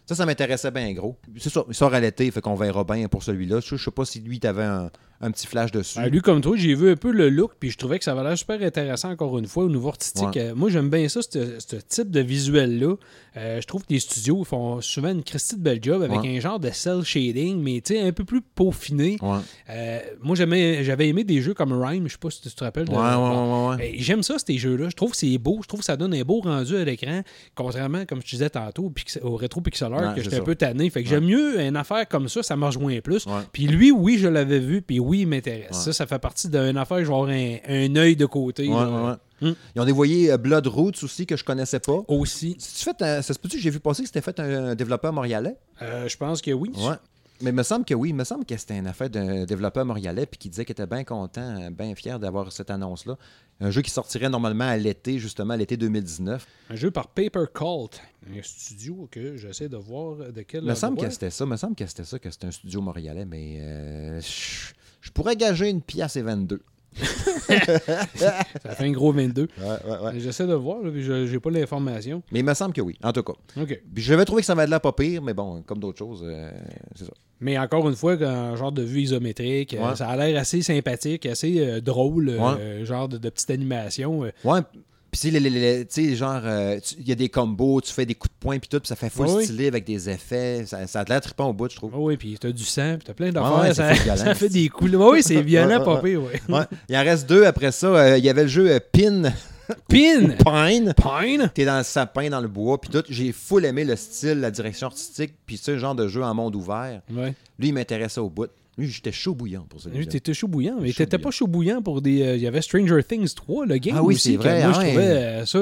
Ça, ça m'intéressait bien gros. C'est ça, il sort à l'été, fait qu'on verra bien pour celui-là. Je, je sais pas si lui, t'avais un, un petit flash dessus. Ben, lui, comme toi, j'ai vu un peu le look, puis je trouvais que ça avait l'air super intéressant, encore une fois, au niveau artistique. Ouais. Euh, moi, j'aime bien ça, ce type de visuel-là. Euh, je trouve que les studios font souvent une Christie de belle job avec Ouais. un genre de cell shading, mais tu sais, un peu plus peaufiné. Ouais. Euh, moi, j'aimais- j'avais aimé des jeux comme Rhyme, je sais pas si tu te rappelles. de- Ouais, ouais, ouais, ouais, ouais. J'aime ça, ces jeux-là. Je trouve que c'est beau. Je trouve que ça donne un beau rendu à l'écran. Contrairement, comme je disais tantôt, au, rétro pixel art, Ouais, que j'étais un peu tanné. Fait que j'aime mieux une affaire comme ça, ça me rejoint plus. Puis lui, oui, je l'avais vu, puis oui, il m'intéresse. Ouais. Ça, ça fait partie d'une affaire, je vais avoir un, un œil de côté. Ouais, ouais. Hmm. Ils ont dévoyé euh, Blood Roots aussi, que je connaissais pas. Aussi. Si tu fait un- ça se peut-tu que j'ai vu passer que c'était fait un, un développeur montréalais? Euh, je pense que oui. Ouais. Mais il me semble que oui, il me semble que c'était une affaire d'un développeur montréalais puis qui disait qu'il était bien content, bien fier d'avoir cette annonce-là. Un jeu qui sortirait normalement à l'été, justement, à l'été 2019. Un jeu par Paper Cult. Un studio que j'essaie de voir de quel. Il me semble que c'était ça, il me semble que c'était ça, que c'était un studio montréalais, mais euh, je je pourrais gager une pièce et 22. Ça fait un gros 22. Ouais, ouais, ouais. J'essaie de voir, là, puis je j'ai pas l'information. Mais il me semble que oui, en tout cas. OK. Puis j'avais trouvé que ça avait de l'air pas pire, mais bon, comme d'autres choses, euh, c'est ça. Mais encore une fois, un genre de vue isométrique, euh, ça a l'air assez sympathique, assez euh, drôle, euh, genre de, de petite animation. Ouais. Puis tu sais, genre, euh, il y a des combos, tu fais des coups de poing, puis tout, puis ça fait full Oui. stylé avec des effets. Ça, ça a l'air trippant au bout, je trouve. Ah oui, puis t'as du sang, puis t'as plein d'affaires. ouais, ça, fait ça des coups. Oui, c'est violent, pas pire, ouais. Ouais. Il en reste deux après ça. Euh, Il y avait le jeu euh, Pin, Pin! Pine. Pine! T'es dans le sapin, dans le bois, puis tout. J'ai full aimé le style, la direction artistique, puis ce genre de jeu en monde ouvert. Ouais. Lui, il m'intéressait au bout. Lui, j'étais chaud bouillant pour Lui, celui-là. t'étais chaud bouillant, mais t'étais pas chaud bouillant pour des. euh, Il y avait Stranger Things 3, le game. Ah oui, c'est vrai, Moi, ah je ouais. trouvais euh, ça.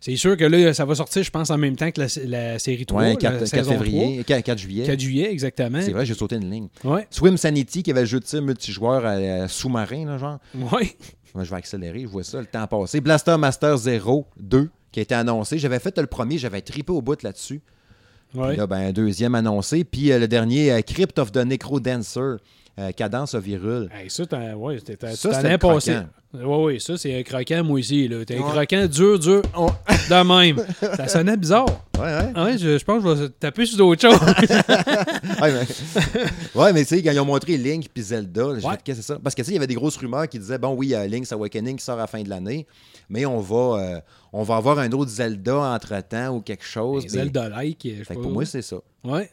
c'est- sûr que là, ça va sortir, je pense, en même temps que la, la série 3. Ouais, la 4, 4 saison février, 4, 4 3. juillet. 4 juillet, exactement. C'est vrai, j'ai sauté une ligne. Ouais. Swim Sanity, qui avait le jeu de tir multijoueur euh, sous-marin, genre. Ouais. Moi, je vais accélérer, je vois ça, le temps passé. Blaster Master 0, 2, qui a été annoncé. J'avais fait le premier, j'avais trippé au bout là-dessus. Ouais. Puis là, ben, un deuxième annoncé. Puis euh, le dernier, euh, Crypt of the Necro Dancer, euh, Cadence of Virul. Hey, ça, t'en ouais, as passé. Oui, oui, ça, c'est un croquant, moi aussi. T'es un Ouais. croquant dur, dur, oh, de même. ça sonnait bizarre. Ouais, ouais. Ah Ouais, je, je pense que je vais taper sur d'autres choses. ouais, mais, ouais, mais tu sais, quand ils ont montré Link puis Zelda, j'ai fait, qu'est-ce que c'est ça? Parce que tu sais, il y avait des grosses rumeurs qui disaient, bon, oui, il y a Link's Awakening qui sort à la fin de l'année, mais on va, euh, on va avoir un autre Zelda entre-temps ou quelque chose. mais- Zelda-like. pour moi, c'est ça.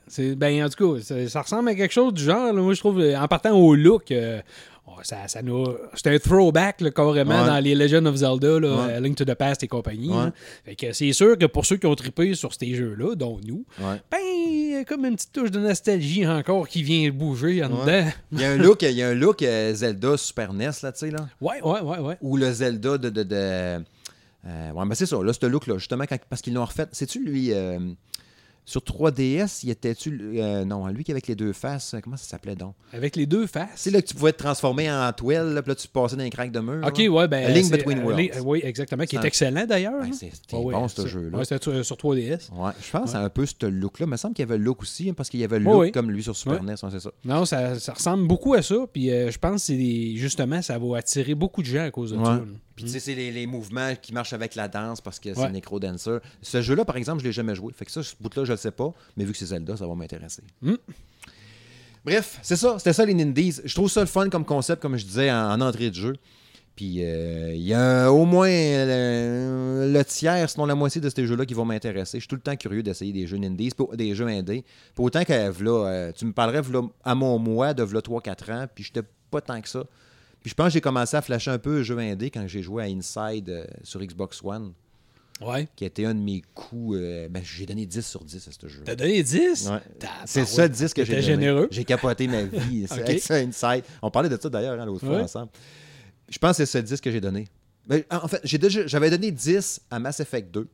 C'est ben en tout cas, ça, ça ressemble à quelque chose du genre. là. moi, je trouve, euh, en partant au look, euh, oh, ça, ça nous, c'est un throwback là, carrément Ouais. dans les Legend of Zelda, là, Ouais. euh, Link to the Past et compagnie. Ouais. Fait que c'est sûr que pour ceux qui ont trippé sur ces jeux-là, dont nous, ben, il y a comme une petite touche de nostalgie encore qui vient bouger en dedans. Il y a un look, il y a un look Zelda Super NES, là, tu sais, là. Ouais, ouais, ouais, ouais. Ou le Zelda de. de, de euh, ouais, mais c'est ça, là, ce look-là, justement, parce qu'ils l'ont refait. C'est-tu lui. euh, sur 3DS, il était-tu. euh, non, lui qui avec les deux faces, euh, comment ça s'appelait donc? Avec les deux Tu faces? sais, là, que tu pouvais te transformer en toile, là, puis là, tu passais dans les craques de mur. Ok, là. ouais, ben. A Link c'est- Between euh, Worlds. Oui, exactement, qui est C'est excellent d'ailleurs. Ben, hein? c'est- c'était ouais, bon, ce jeu-là. Ouais, c'était sur, sur 3DS. Ouais, je pense c'est un peu ce look-là. Il me semble qu'il y avait le look aussi, hein, parce qu'il y avait le look ouais. comme lui sur Super. NES, c'est ça. Non, ça, ça ressemble beaucoup à ça. Puis euh, je pense que c'est des- justement, ça va attirer beaucoup de gens à cause de ça. Puis tu sais, c'est les, les mouvements qui marchent avec la danse parce que c'est. Necro Dancer. Ce jeu-là, par exemple, je l'ai jamais joué. Fait que ça, ce bout-là, je le sais pas. Mais vu que c'est Zelda, ça va m'intéresser. Mm. Bref, c'est ça. C'était ça les Nindies. Je trouve ça le fun comme concept, comme je disais, en, en entrée de jeu. Puis euh, il y a au moins le, le tiers, sinon la moitié de ces jeux-là qui vont m'intéresser. Je suis tout le temps curieux d'essayer des jeux Nindies, des jeux indés. Pour autant que v'là, euh, tu me parlerais v'là, à mon mois de v'là 3-4 ans, puis j'étais pas tant que ça. Puis je pense que j'ai commencé à flasher un peu jeux indés quand j'ai joué à Inside euh, sur Xbox One, Ouais. qui était un de mes coups. euh, ben, j'ai donné 10 sur 10 à ce jeu. T'as donné 10? Ouais. T'as- C'est le seul ouais. 10 que j'ai donné. généreux. J'ai capoté ma vie c'est Ok. avec ça, Inside. On parlait de ça d'ailleurs hein, l'autre fois ensemble. Je pense que c'est seul 10 que j'ai donné. Mais, en fait, j'ai déjà- j'avais donné 10 à Mass Effect 2.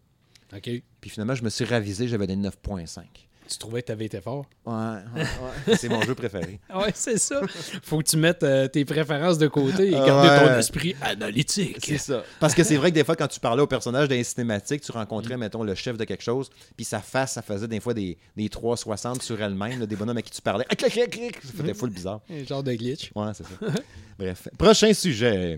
OK. Puis finalement, je me suis ravisé, j'avais donné 9.5. Tu trouvais que t'avais été fort? Ouais, ouais, ouais. c'est mon jeu préféré. Ouais, c'est ça. Faut que tu mettes euh, tes préférences de côté et garder ton esprit analytique. C'est ça. Parce que c'est vrai que des fois, quand tu parlais au personnage d'un cinématique, tu rencontrais, mettons, le chef de quelque chose, puis sa face, ça faisait des fois des, des 360 sur elle-même, des bonhommes à qui tu parlais. Clic, clic, clic. Ça faisait full bizarre. Un genre de glitch. Ouais, c'est ça. Bref. Prochain sujet.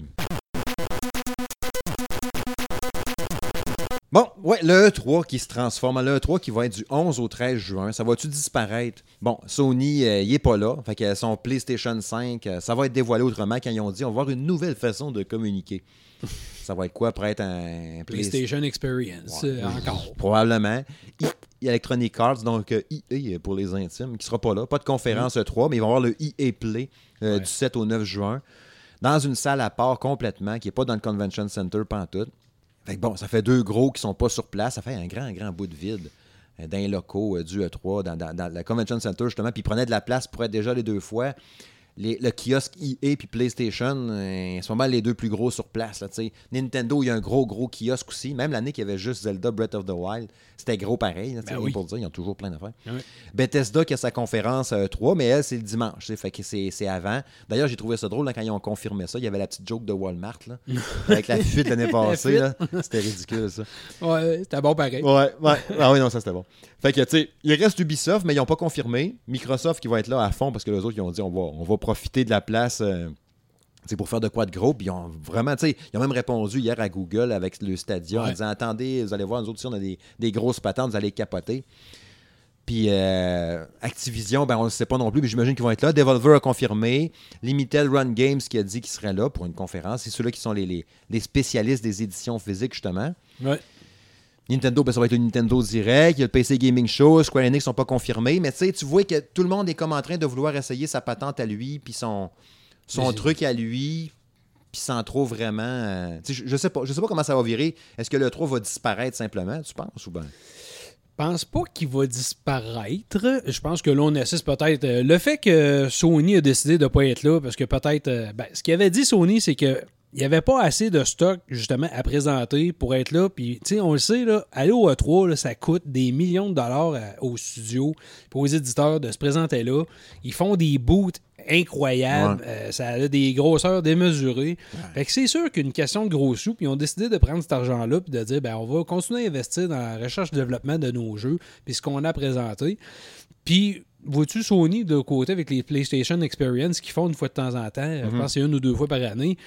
Bon, ouais, le E3 qui se transforme en le E3 qui va être du 11 au 13 juin. Ça va-tu disparaître? Bon, Sony, euh, il est pas là. Fait que son PlayStation 5, euh, ça va être dévoilé autrement quand ils ont dit on va avoir une nouvelle façon de communiquer. ça va être quoi pour être un PlayStation Experience, euh, encore. Probablement. I- Electronic Arts, donc EA pour les intimes, qui sera pas là. Pas de conférence E3, mais ils vont avoir le EA Play euh, Ouais. du 7 au 9 juin. Dans une salle à part complètement, qui n'est pas dans le Convention Center pantoute. Bon, ça fait deux gros qui sont pas sur place. Ça fait un grand, grand bout de vide euh, dans les locaux euh, du E3, dans, le Convention Center, justement. Puis ils prenaient de la place pour être déjà les deux fois. Les- le kiosque EA puis PlayStation, euh, pas mal les deux plus gros sur place. Là. Nintendo, il y a un gros, gros kiosque aussi. Même l'année qu'il y avait juste Zelda Breath of the Wild, c'était gros pareil. Là, Ben oui. pour dire, ils ont toujours plein d'affaires. Ouais. Bethesda qui a sa conférence euh, 3, mais elle, c'est le dimanche. Fait que c'est avant. D'ailleurs, j'ai trouvé ça drôle là, quand ils ont confirmé ça. Il y avait la petite joke de Walmart là, avec la fuite l'année passée. C'était ridicule, ça. Ouais, c'était bon pareil. Ouais, ouais. Ah oui, non, ça c'était bon. Fait que, tu sais, il reste Ubisoft, mais ils n'ont pas confirmé. Microsoft qui va être là à fond parce que les autres, ils ont dit on va, on va profiter de la place. euh, c'est pour faire de quoi de gros. Puis ils ont vraiment, tu sais, ils ont même répondu hier à Google avec le Stadia en Ouais. disant Attendez, vous allez voir, nous autres, ici, on a des, des grosses patentes, vous allez capoter. Puis euh, Activision, ben, on ne le sait pas non plus, mais j'imagine qu'ils vont être là. Devolver a confirmé. Limited Run Games qui a dit qu'il serait là pour une conférence. C'est ceux-là qui sont les, les- les spécialistes des éditions physiques, justement. Ouais. Nintendo, ben, ça va être le Nintendo Direct. Il y a le PC Gaming Show. Square Enix sont pas confirmés. Mais tu vois que tout le monde est comme en train de vouloir essayer sa patente à lui, puis son, truc à lui, puis sans trop vraiment. euh, je, je sais pas, je sais pas comment ça va virer. Est-ce que le 3 va disparaître simplement, tu penses, ou ben? Je pense pas qu'il va disparaître. Je pense que là, on assiste peut-être. euh, le fait que Sony a décidé de ne pas être là, parce que peut-être. euh, ben, ce qu'il avait dit, Sony, c'est que il n'y avait pas assez de stock, justement, à présenter pour être là. Puis, tu sais, on le sait, là, aller au E3, là, ça coûte des millions de dollars à- aux studios, pour aux éditeurs de se présenter là. Ils font des boots incroyables. Ouais. Euh, ça a des grosseurs démesurées. Fait que c'est sûr qu'une question de gros sous, puis ils ont décidé de prendre cet argent-là, puis de dire, ben, on va continuer à investir dans la recherche et développement de nos jeux, puis ce qu'on a présenté. Puis, vois-tu Sony de côté avec les PlayStation Experience qu'ils font une fois de temps en temps, je pense que c'est une ou deux fois par année,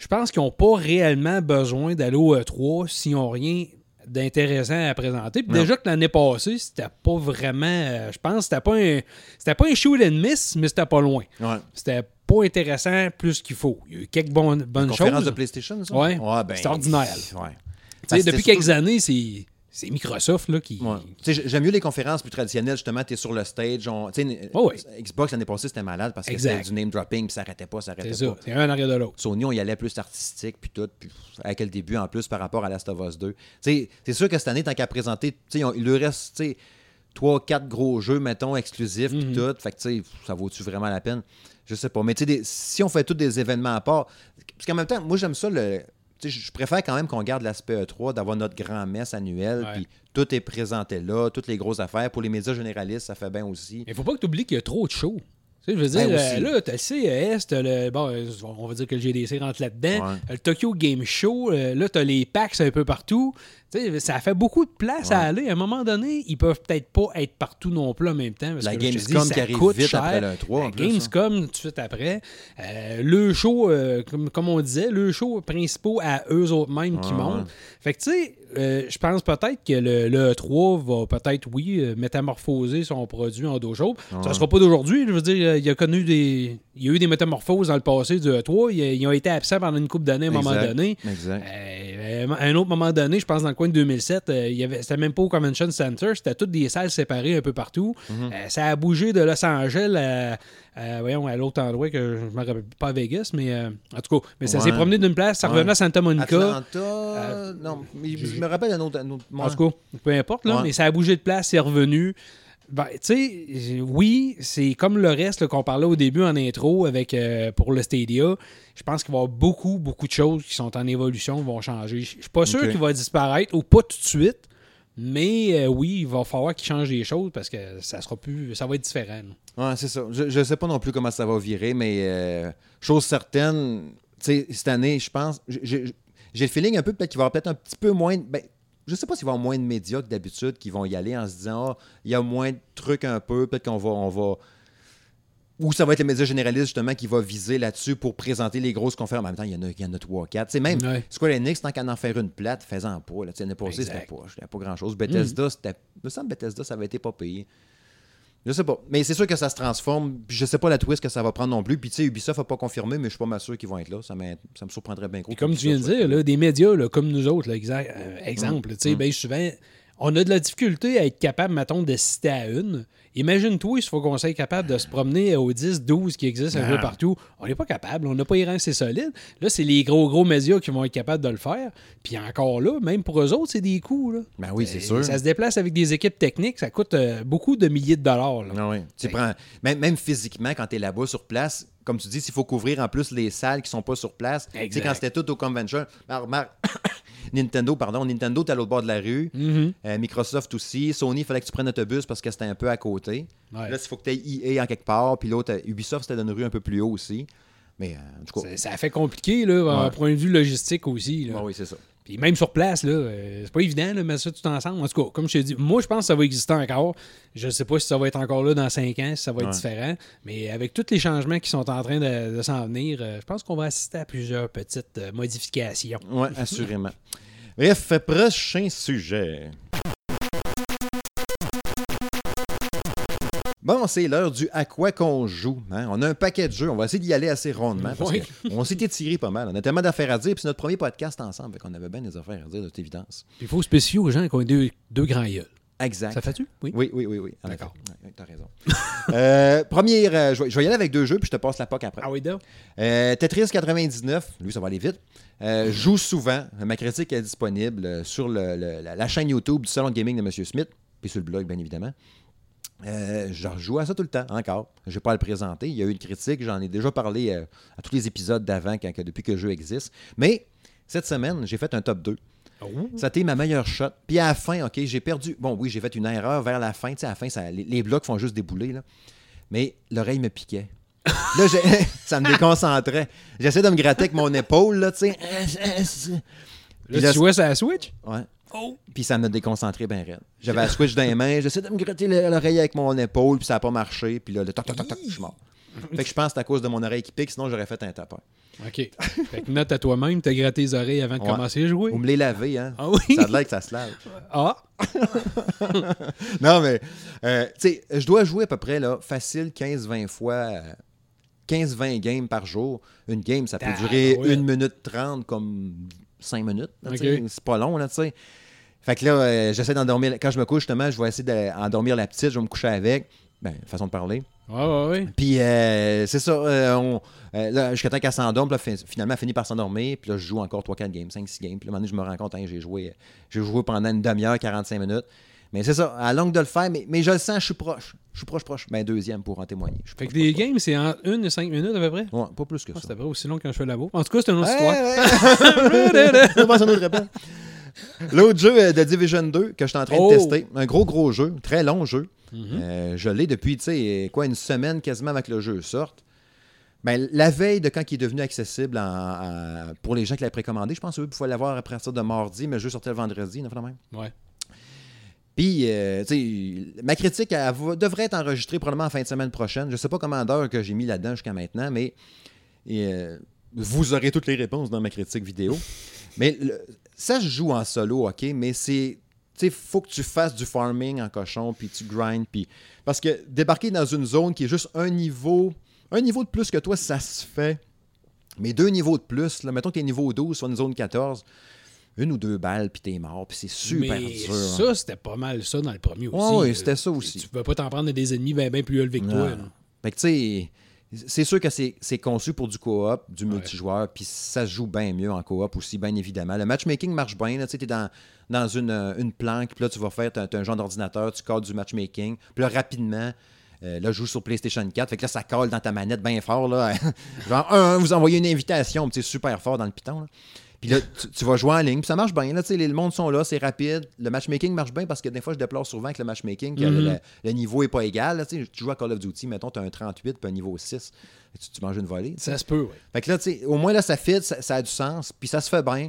je pense qu'ils n'ont pas réellement besoin d'aller au E3 s'ils n'ont rien d'intéressant à présenter. Puis déjà que l'année passée, c'était pas vraiment. euh, je pense que c'était pas un. C'était pas un shoot and miss, mais c'était pas loin. Ouais. C'était pas intéressant plus qu'il faut. Il y a eu quelques bonnes, bonnes Conférence choses. de PlayStation, ça? Ouais. ben, C'est ordinaire. Ouais. Tu sais, depuis quelques années, c'est. C'est Microsoft là, qui. Ouais. Tu sais, J'aime mieux les conférences plus traditionnelles, justement, tu es sur le stage. On, Oh oui. Xbox l'année passée, c'était malade parce que c'était du name dropping, puis ça arrêtait pas, ça arrêtait C'est ça. pas. C'est un en arrière de l'autre. Sony, on y allait plus artistique, puis tout, puis avec le début en plus par rapport à Last of Us 2. Tu sais, C'est sûr que cette année, tant qu'à présenter, tu sais, on- il lui reste tu sais, trois, quatre gros jeux, mettons, exclusifs, puis tout. Fait que tu sais, ça vaut-tu vraiment la peine? Je sais pas. Mais tu sais, des- si on fait tous des événements à part, parce qu'en même temps, moi, j'aime ça, le. Je préfère quand même qu'on garde l'aspect E3, d'avoir notre grand messe annuel, Ouais. puis tout est présenté là, toutes les grosses affaires. Pour les médias généralistes, ça fait bien aussi. Il faut pas que tu oublies qu'il y a trop de shows. Tu sais, je veux dire, Ben, euh, aussi. là, t'as le CES, t'as le. Bon, euh, on va dire que le GDC rentre là-dedans. Ouais. Le Tokyo Game Show, euh, là, t'as les PAX un peu partout. Ça fait beaucoup de place à aller. À un moment donné, ils peuvent peut-être pas être partout non plus en même temps. Parce La que, Gamescom dis, qui arrive vite cher. après le 3, en La plus, hein. Gamescom, tout de suite après. Euh, le show, euh, comme, comme on disait, le show principal à eux autres mêmes qui Ouais, montent. Fait que, tu sais, euh, je pense peut-être que le, le E3 va peut-être, oui, métamorphoser son produit en deux jours. Ça sera pas d'aujourd'hui. Je veux dire, il y a connu des. Il y a eu des métamorphoses dans le passé du E3. Ils, ont été absents pendant une couple d'années à un moment donné. Exact. Euh, à un autre moment donné, je pense dans le coin de 2007, euh, il y avait, c'était même pas au Convention Center, c'était toutes des salles séparées un peu partout. Mhm. Euh, ça a bougé de Los Angeles à, à- voyons, à l'autre endroit que je me rappelle pas à Vegas, mais euh, en tout cas, mais ça Ouais. s'est promené d'une place, ça Ouais. revenait à Santa Monica. Atlanta. non, mais je me rappelle un autre. un autre- En tout cas, peu importe, là, Ouais. mais ça a bougé de place, c'est revenu. Ben, tu sais, oui, c'est comme le reste qu'on parlait au début en intro avec euh, pour le Stadia. Je pense qu'il va y avoir beaucoup, beaucoup de choses qui sont en évolution, vont changer. Je suis pas sûr qu'il va disparaître ou pas tout de suite, mais euh, oui, il va falloir qu'il change des choses parce que ça sera plus, ça va être différent. Ouais, c'est ça. Je ne sais pas non plus comment ça va virer, mais euh, chose certaine, tu sais, cette année, je pense, j'ai- le feeling un peu peut-être qu'il va y avoir peut-être un petit peu moins. Ben, je sais pas s'il va y avoir moins de médias que d'habitude qui vont y aller en se disant, Ah, il y a moins de trucs un peu, peut-être qu'on va, on va. Ou ça va être les médias généralistes justement qui va viser là-dessus pour présenter les grosses conférences. En même temps, il y en a, il y en a 3 4. Tu sais, même Ouais. Square Enix, tant qu'à en faire une plate, faisant pas. Là. Tu sais, L'année passée, c'était pas, c'était pas grand-chose. Bethesda, c'était. Il me semble Bethesda, ça avait été pas payé. Je sais pas. Mais c'est sûr que ça se transforme. Puis je sais pas la twist que ça va prendre non plus. Puis tu sais, Ubisoft n'a pas confirmé, mais je suis pas mal sûr qu'ils vont être là. Ça, me surprendrait bien gros. Puis comme tu viens de dire, là, des médias là, comme nous autres, là, euh, exemple, tu sais, bien souvent, on a de la difficulté à être capable, mettons, de citer à une. Imagine-toi, il faut qu'on soit capable de se promener aux 10, 12 qui existent un peu Ah. partout. On n'est pas capable, on n'a pas les reins assez solides. Là, c'est les gros, gros médias qui vont être capables de le faire. Puis encore là, même pour eux autres, c'est des coûts. Là. Ben oui, c'est Euh, sûr. Ça se déplace avec des équipes techniques, ça coûte euh, beaucoup de milliers de dollars. là. Ah oui. Tu prends, même, même physiquement, quand tu es là-bas sur place, comme tu dis, s'il faut couvrir en plus les salles qui sont pas sur place. Tu sais, Exact. quand c'était tout au convention. Mar- Nintendo, pardon. Nintendo, t'es à l'autre bord de la rue. Mhm. Euh, Microsoft aussi. Sony, il fallait que tu prennes l'autobus parce que c'était un peu à côté. Ouais. Là, il faut que tu aies EA en quelque part. Puis l'autre, euh, Ubisoft, c'était dans une rue un peu plus haut aussi. Mais euh, en tout cas, Ça, ça fait compliqué, là, Ouais. d'un point de vue logistique aussi. là. ouais, oui, c'est ça. Puis même sur place, là, euh, c'est pas évident de mettre ça tout ensemble. En tout cas, comme je t'ai dit, moi, je pense que ça va exister encore. Je ne sais pas si ça va être encore là dans 5 ans, si ça va être Ouais. différent. Mais avec tous les changements qui sont en train de, de s'en venir, euh, je pense qu'on va assister à plusieurs petites euh, modifications. Oui, assurément. Bref, prochain sujet. Bon, c'est l'heure du à quoi qu'on joue. hein? On a un paquet de jeux. On va essayer d'y aller assez rondement parce Oui. qu'on s'est étiré pas mal. On a tellement d'affaires à dire. Puis c'est notre premier podcast ensemble. On avait bien des affaires à dire, de toute évidence. Puis il faut spécifier aux gens qui ont deux, deux grands. Exact. Ça fait-tu? Oui. Oui, oui, oui, oui. D'accord. Ouais, T'as raison. Euh, première, euh, je, vais, je vais y aller avec deux jeux, puis je te passe la POC après. Ah oui, donc? Euh, Tetris 99, lui, ça va aller vite. Euh, joue souvent. Ma critique est disponible sur le- le- la, la chaîne YouTube du Salon de Gaming de M. Smith, puis sur le blog, bien évidemment. Euh, je joue à ça tout le temps, encore. Je n'ai pas à le présenter. Il y a eu une critique, j'en ai déjà parlé euh, à tous les épisodes d'avant, quand- que- depuis que le jeu existe. Mais cette semaine, j'ai fait un top 2. Ça a été ma meilleure shot. Puis à la fin, OK, j'ai perdu. Bon, oui, j'ai fait une erreur vers la fin. Tu sais, à la fin, ça- les, les blocs font juste débouler. Là. Mais l'oreille me piquait. Là, ça me déconcentrait. J'essaie de me gratter avec mon épaule, là, tu sais. Là, Puis là, tu jouais sur la Switch? Ouais. Oh! Puis ça me déconcentré bien raide. J'avais la switch dans les mains, j'essaie de me gratter le- l'oreille avec mon épaule, puis ça n'a pas marché. Puis là, le toc, toc, toc, toc, je suis mort. Fait que je pense que c'est à cause de mon oreille qui pique, sinon j'aurais fait un tapeur. OK. fait que note à toi-même, t'as gratté les oreilles avant de Ouais. commencer à jouer? Ou me les laver, hein. Ah oui? Ça a l'air que ça se lave. Ah! Non, mais, euh, tu sais, je dois jouer à peu près, là, facile 15-20 fois, euh, 15-20 games par jour. Une game, ça peut Ah, durer ouais. 1 minute 30 comme 5 minutes. là. C'est pas long, là, tu sais. Fait que là, euh, j'essaie d'endormir. Quand je me couche, justement, je vais essayer d'endormir la petite, je vais me coucher avec. Ben, façon de parler. Ouais, ouais, ouais. Puis euh, c'est ça, euh, on, là, jusqu'à temps qu'elle s'endorme, finalement, elle finit par s'endormir, puis là, je joue encore 3-4 games, 5-6 games, puis là, un moment donné, je me rends compte, hein, j'ai joué, j'ai joué pendant une demi-heure, 45 minutes. Mais c'est ça, à longue de le faire, mais, mais je le sens, je suis proche. Je suis proche, proche. Ben, deuxième pour en témoigner. Je suis Fait que des proche, games, c'est en 1 et 5 minutes à peu près? Ouais, pas plus que Ah, ça. C'était pas aussi long que quand je fais la bourre. En tout cas, c'est une autre histoire. à appel. L'autre jeu euh, de Division 2 que je suis en train Oh. de tester, un gros, gros jeu, très long jeu. Mhm. Euh, je l'ai depuis, tu sais, quoi, une semaine quasiment avant que le jeu sorte. Ben, la veille de quand il est devenu accessible en- en- pour les gens qui l'avaient précommandé, je pense que vous pouvez l'avoir à partir de mardi, mais le jeu sortait le vendredi, non, même. Ouais. Puis, euh, tu ma critique elle devrait être enregistrée probablement en fin de semaine prochaine. Je sais pas combien d'heures que j'ai mis là-dedans jusqu'à maintenant, mais euh, vous aurez toutes les réponses dans ma critique vidéo. Mais ça se joue en solo, OK, mais c'est. Tu sais, faut que tu fasses du farming en cochon, puis tu grindes, puis. Parce que débarquer dans une zone qui est juste un niveau. Un niveau de plus que toi, ça se fait. Mais deux niveaux de plus, là, mettons que t'es niveau 12 sur une zone 14, une ou deux balles, puis t'es mort, puis c'est super Mais dur. hein. ça, c'était pas mal ça dans le premier aussi. Ouais, Euh, c'était ça aussi. Tu pouvais pas t'en prendre des ennemis bien ben plus élevés que toi. Non. là. Fait que tu sais, c'est sûr que c'est conçu pour du coop, du multijoueur, puis ça se joue bien mieux en coop aussi, bien évidemment. Le matchmaking marche bien, tu t'es dans, dans une, euh, une planque, puis là, tu vas faire, un genre d'ordinateur, tu cadres du matchmaking, puis là, rapidement, euh, là, je joue sur PlayStation 4, fait que là, ça colle dans ta manette bien fort, là. Genre, un, vous envoyez une invitation, puis c'est super fort dans le piton, là. Puis là, tu, tu vas jouer en ligne, puis ça marche bien. Là, tu sais, les- le monde sont là, c'est rapide. Le matchmaking marche bien parce que des fois, je déplore souvent que le matchmaking, que le, Mhm. le niveau n'est pas égal. là, tu sais, tu joues à Call of Duty, mettons, tu as un 38 puis un niveau 6. Tu, tu manges une volée. Ça se peut, ouais. Fait que là, tu sais, au moins, là, ça fit, ça, ça a du sens, puis ça se fait bien.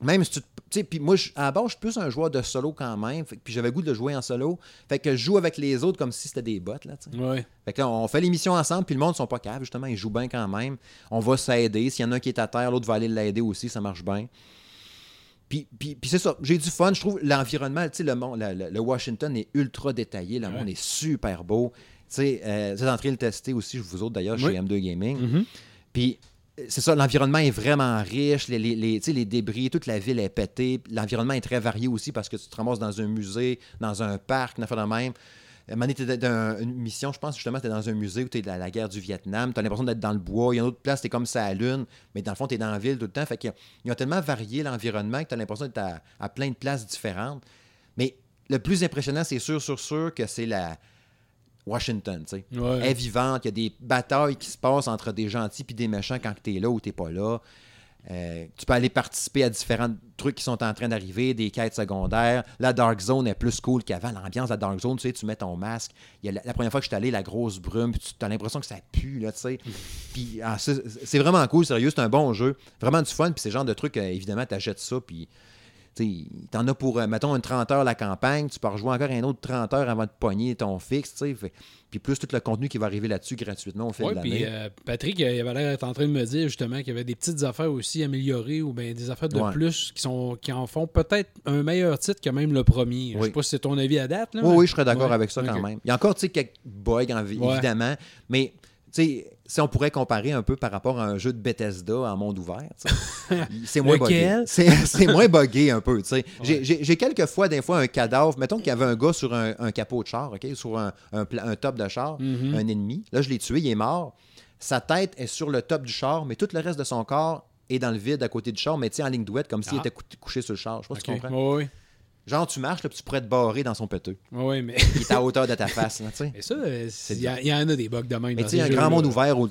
Même si tu. te- puis moi, je- à la base, je suis plus un joueur de solo quand même. Puis j'avais le goût de jouer en solo. Fait que je joue avec les autres comme si c'était des bots, là. Ouais. Fait que là, on fait l'émission ensemble, puis le monde ne sont pas caves, justement, ils jouent bien quand même. On va s'aider. S'il y en a un qui est à terre, l'autre va aller l'aider aussi, ça marche bien. Puis, puis, puis c'est ça, j'ai du fun. Je trouve l'environnement, tu sais, le, monde- le, le- le Washington est ultra détaillé. Le Ouais. monde est super beau. Tu sais, euh, vous êtes en train de le tester aussi, vous autres d'ailleurs, Oui. chez M2 Gaming. Mhm. Puis c'est ça, l'environnement est vraiment riche, les, tu débris, toute la ville est pétée. L'environnement est très varié aussi parce que tu te ramasses dans un musée, dans un parc, une affaire de même. Donné, t'étais dans une mission, je pense justement, tu dans un musée où tu es dans la guerre du Vietnam, tu as l'impression d'être dans le bois. Il y a une autre place, tu es comme ça à lune, mais dans le fond, tu es dans la ville tout le temps. Fait qu'ils ont- ils ont tellement varié l'environnement que tu as l'impression d'être à, à plein de places différentes. Mais le plus impressionnant, c'est sûr, sûr, sûr que c'est la Washington, tu sais. Ouais. Elle est vivante, il y a des batailles qui se passent entre des gentils puis des méchants quand tu es là ou tu pas là. Euh, tu peux aller participer à différents trucs qui sont en train d'arriver, des quêtes secondaires. La Dark Zone est plus cool qu'avant. L'ambiance de la Dark Zone, tu sais, tu mets ton masque. Il y a la, la première fois que je suis allé, la grosse brume, puis tu as l'impression que ça pue, là, tu sais. Puis ah, c'est c'est vraiment cool, sérieux, c'est un bon jeu. Vraiment du fun, puis c'est le genre de truc, euh, évidemment, tu achètes ça, puis tu t'en as pour, euh, mettons, une 30 heures la campagne, tu peux rejouer encore un autre 30 heures avant de pogner ton fixe, tu sais. Fait- Puis plus tout le contenu qui va arriver là-dessus gratuitement au fil Ouais, de l'année. euh, Patrick, il avait l'air d'être en train de me dire justement qu'il y avait des petites affaires aussi améliorées ou ben des affaires de Ouais. plus qui sont qui en font peut-être un meilleur titre que même le premier. Je Oui. sais pas si c'est ton avis à date. Là, Oui, mais- oui, je serais d'accord Ouais. avec ça quand même. Il y a encore, tu sais, quelques bugs, en- évidemment, mais, tu sais, si on pourrait comparer un peu par rapport à un jeu de Bethesda en monde ouvert, c'est moins buggé. C'est c'est moins buggé un peu. J'ai- quelques fois, des fois, un cadavre, mettons qu'il y avait un gars sur un, un capot de char, sur un, un top de char, Mhm. un ennemi. Là, je l'ai tué, il est mort. Sa tête est sur le top du char, mais tout le reste de son corps est dans le vide à côté du char, mais en ligne douette, comme s'il Ah. était cou- couché sur le char. Je sais pas si tu comprends. Ouais. Genre, tu marches, là, puis tu pourrais te barrer dans son peteux. Oui, mais. Il est à hauteur de ta face, là, tu sais. mais ça, euh, il y, en a des bugs de même. Mais tu sais, un grand monde ouvert au-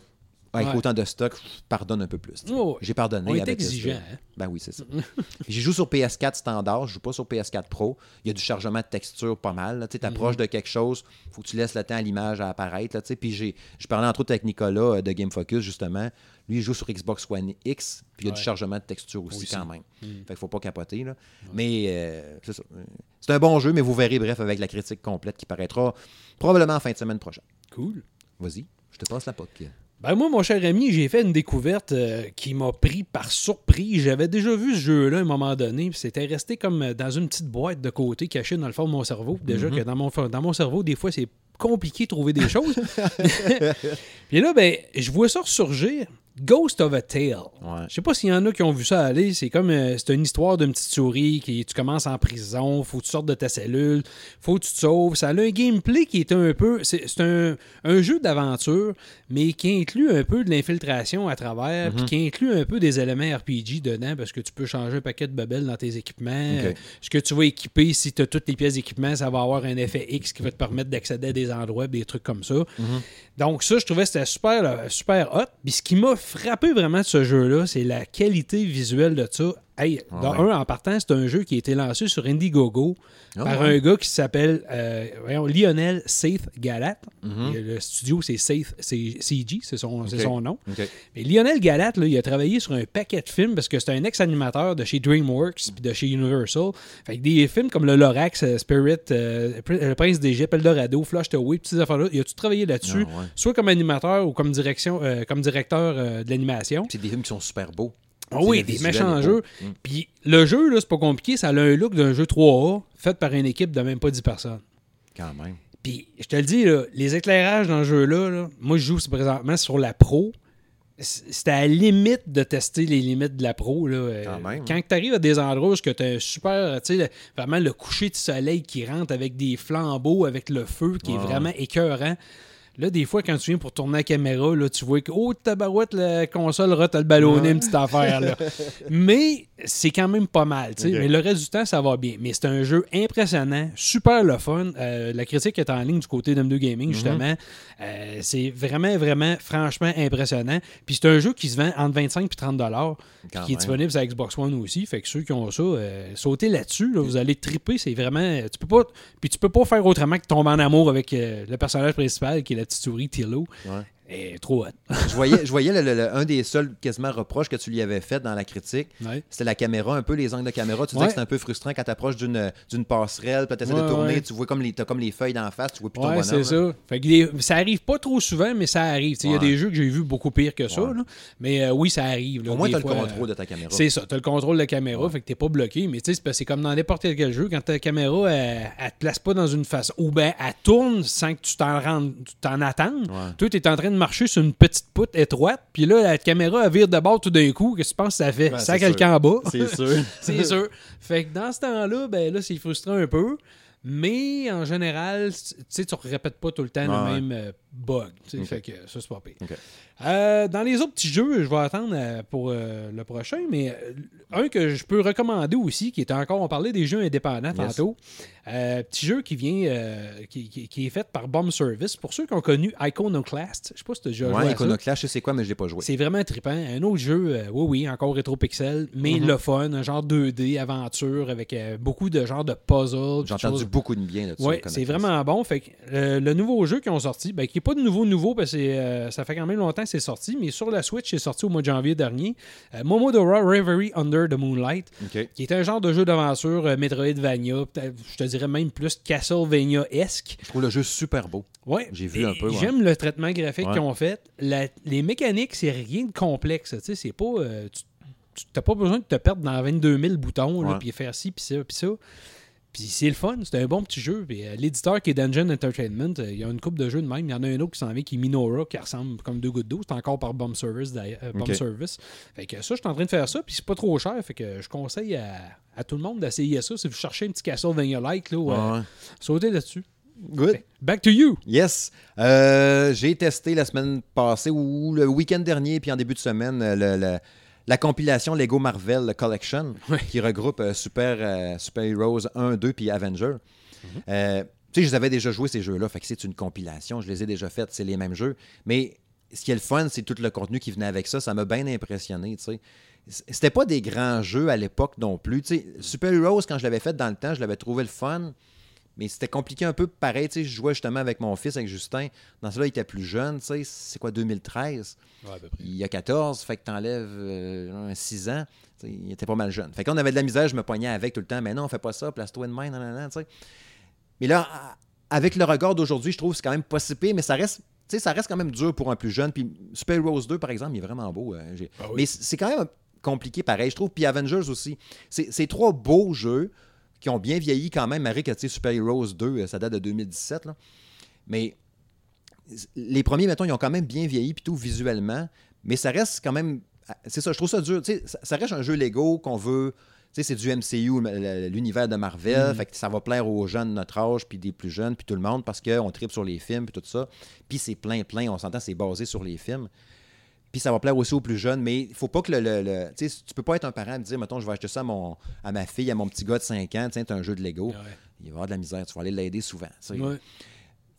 avec Ouais. autant de stock, je pardonne un peu plus. Oh, J'ai pardonné. On est avec exigeant. hein. Ben oui, c'est ça. J'y joue sur PS4 standard, je joue pas sur PS4 Pro. Il y a du chargement de texture pas mal. Tu sais, Mhm. de quelque chose, faut que tu laisses le temps à l'image à apparaître. Là. Puis je parlais entre autres avec Nicolas euh, de Game Focus, justement. Lui, il joue sur Xbox One X, puis il y a du chargement de texture aussi, Aussi. Quand même. Fait qu'il faut pas capoter. Là. Mais euh, c'est ça. C'est un bon jeu, mais vous verrez, bref, avec la critique complète qui paraîtra probablement en fin de semaine prochaine. Cool. Vas-y, je te passe la POC. Ben moi, mon cher ami, j'ai fait une découverte euh, qui m'a pris par surprise. J'avais déjà vu ce jeu-là à un moment donné, c'était resté comme euh, dans une petite boîte de côté, cachée dans le fond de mon cerveau. Déjà Mhm. que dans mon, dans mon cerveau, des fois, c'est compliqué de trouver des choses. puis là, ben, je vois ça ressurgir. Ghost of a Tale. Ouais. Je sais pas s'il y en a qui ont vu ça aller. C'est comme euh, c'est une histoire d'une petite souris qui tu commences en prison, faut que tu sortes de ta cellule, faut que tu te sauves. Ça a un gameplay qui est un peu. C'est un, un jeu d'aventure, mais qui inclut un peu de l'infiltration à travers, puis qui inclut un peu des éléments RPG dedans, parce que tu peux changer un paquet de babelles dans tes équipements. Euh, ce que tu vas équiper, si tu as toutes les pièces d'équipement, ça va avoir un effet X qui va te permettre d'accéder à des endroits, des trucs comme ça. Donc ça, je trouvais que c'était super, euh, super hot. Puis ce qui m'a frappé vraiment de ce jeu-là, c'est la qualité visuelle de ça. Hey, Ah un, en partant, c'est un jeu qui a été lancé sur Indiegogo Ah par ouais. un gars qui s'appelle euh, Lionel Seith Galat. Mhm. Le studio, c'est c'est CG, c'est son, nom. Mais Lionel Galat, là, il a travaillé sur un paquet de films parce que c'est un ex-animateur de chez DreamWorks puis de chez Universal. Fait que des films comme Le Lorax, euh, Spirit, euh, Le Prince d'Égypte, Eldorado, Flash to Away, petites affaires-là. Il a tout travaillé là-dessus, Ah ouais. soit comme animateur ou comme, direction, euh, comme directeur de l'animation. C'est des films qui sont super beaux. Ah oui, des méchants jeux. Mm. Puis le jeu, là, c'est pas compliqué, ça a un look d'un jeu 3A fait par une équipe de même pas 10 personnes. Quand même. Puis, je te le dis, là, les éclairages dans le jeu-là, là, moi, je joue présentement sur la Pro. C'était à la limite de tester les limites de la Pro. Là. Euh, Quand même, hein. Quand tu arrives à des endroits où tu as un super, tu sais, vraiment le coucher de soleil qui rentre avec des flambeaux, avec le feu qui est vraiment écœurant. Là, des fois, quand tu viens pour tourner la caméra, là, tu vois que, oh, tabarouette, la console rate le ballonné, une petite affaire. Là. Mais c'est quand même pas mal. tu sais. Ok. Mais le reste du temps, ça va bien. Mais c'est un jeu impressionnant, super le fun. Euh, la critique est en ligne du côté d'M2 Mhm. Gaming, justement. Euh, c'est vraiment, vraiment, franchement impressionnant. Puis c'est un jeu qui se vend entre 25 et 30 dollars, qui est disponible sur Xbox One aussi. Fait que ceux qui ont ça, euh, sautez là-dessus. là, vous allez triper. C'est vraiment. Tu peux pas. Puis tu peux pas faire autrement que tomber en amour avec euh, le personnage principal, qui est la petite souris Tilo. Trop hot. Je voyais, je voyais le- le- le- un des seuls quasiment reproches que tu lui avais fait dans la critique. Ouais. C'était la caméra, un peu les angles de caméra. Tu disais que c'était un peu frustrant quand tu approches d'une d'une passerelle, tu essaies de tourner, tu vois comme les, t'as comme les feuilles d'en face, tu vois plus ton bonhomme. c'est là. ça. Fait que les- ça arrive pas trop souvent, mais ça arrive. Tu Il y a des jeux que j'ai vus beaucoup pire que ça. Là. Mais euh, oui, ça arrive. là, Au moins, tu as le contrôle euh, de ta caméra. C'est ça, tu as le contrôle de la caméra, fait que t'es pas bloqué, mais tu sais, c'est c'est comme dans n'importe quel jeu, quand ta caméra, elle, elle te place pas dans une face, ou ben elle tourne sans que tu t'en rendes, tu t'en attendes. Toi, t'es en train de marcher sur une petite poutre étroite, puis là, la caméra, vire de bord tout d'un coup, qu'est-ce que tu penses que ça fait? Ouais, ça quelqu'un en bas. C'est sûr. c'est sûr. Fait que dans ce temps-là, ben là, c'est frustrant un peu. Mais en général, tu sais, tu répètes pas tout le temps le ouais. même euh, bug. Fait que ça, c'est pas pire. Euh, dans les autres petits jeux, je vais attendre euh, pour euh, le prochain, mais un que je peux recommander aussi, qui est encore, on parlait des jeux indépendants Yes. tantôt. Euh, petit jeu qui vient, qui, qui- qui est fait par Bomb Service. Pour ceux qui ont connu Iconoclast, je sais pas si tu as déjà Ouais. Iconoclast, je sais quoi, mais je l'ai pas joué. C'est vraiment trippant. Un autre jeu, oui, oui, encore rétro-pixel, mais Mhm. le fun, un genre 2D, aventure, avec beaucoup de genres de puzzles. J'ai entendu beaucoup de bien là-dessus. Oui, c'est vraiment bon. Fait que, le nouveau jeu qu'ils ont sorti, ben, qui n'est pas de nouveau nouveau, parce que ça fait quand même longtemps c'est sorti, mais sur la Switch, c'est sorti au mois de janvier dernier. Euh, Momodora Reverie Under the Moonlight, qui est un genre de jeu d'aventure euh, Metroidvania, je te dirais même plus Castlevania-esque. Je trouve le jeu super beau. Ouais. J'ai vu un peu, ouais. J'aime le traitement graphique Ouais. qu'ils ont fait. La- les mécaniques, c'est rien de complexe. Tu sais, c'est pas. euh, tu n'as pas besoin de te perdre dans 22 000 boutons, puis faire ci, puis ça, puis ça. Puis c'est le fun, c'est un bon petit jeu. Puis, euh, L'éditeur qui est Dungeon Entertainment, euh, il y a une coupe de jeux de même. Il y en a un autre qui s'en vient qui est Minora, qui ressemble comme deux gouttes d'eau. C'est encore par Bomb Service. euh, Bomb. Service. Fait que ça, je suis en train de faire ça, puis c'est pas trop cher. Fait que je conseille à, à tout le monde d'essayer ça. Si vous cherchez un petit Castlevania-like, là, ouais, Ouais. sautez là-dessus. Good. Back to you! Yes. J'ai testé la semaine passée ou le week-end dernier, puis en début de semaine, le- le- la compilation Lego Marvel Collection, qui regroupe euh, Super, euh, Super Heroes 1, 2 puis Avenger. Euh, tu sais, je les avais déjà joué ces jeux-là, fait que c'est une compilation, je les ai déjà faites, c'est les mêmes jeux. Mais ce qui est le fun, c'est tout le contenu qui venait avec ça, ça m'a bien impressionné, tu sais. C'était pas des grands jeux à l'époque non plus. Tu sais, Super Heroes, quand je l'avais fait dans le temps, je l'avais trouvé le fun, mais c'était compliqué un peu pareil. Tu sais, je jouais justement avec mon fils, avec Justin. Dans cela, il était plus jeune, tu sais, c'est quoi, 2013? Ouais, à peu près. Il y a 14, fait que t'enlèves euh, 6 ans. Tu sais, il était pas mal jeune. Fait qu'on avait de la misère, je me poignais avec tout le temps. Mais non, on fait pas ça, place-toi de main, tu sais. Mais là, avec le regard d'aujourd'hui, je trouve que c'est quand même pas si pire, mais ça reste, tu sais, ça reste quand même dur pour un plus jeune. Puis Super Heroes 2, par exemple, il est vraiment beau. euh, Ah oui. Mais c'est quand même compliqué pareil, je trouve. Puis Avengers aussi. C'est trois beaux jeux qui ont bien vieilli quand même. Marie, que tu sais, Super Heroes 2, euh, ça date de 2017. Là. Mais les premiers, mettons, ils ont quand même bien vieilli, puis tout visuellement, mais ça reste quand même. C'est ça, je trouve ça dur. Ça, reste un jeu Lego qu'on veut. Tu sais, c'est du MCU, l'univers de Marvel. Fait que ça va plaire aux jeunes de notre âge, puis des plus jeunes, puis tout le monde, parce qu'on tripe sur les films, puis tout ça. Puis c'est plein, plein. On s'entend, c'est basé sur les films. Puis ça va plaire aussi aux plus jeunes, mais il faut pas que le. le- le- tu sais, tu peux pas être un parent et me dire, mettons, je vais acheter ça à, mon, à ma fille, à mon petit gars de 5 ans, tiens, t'as un jeu de Lego. Ouais. Il va avoir de la misère, tu vas aller l'aider souvent. Ouais.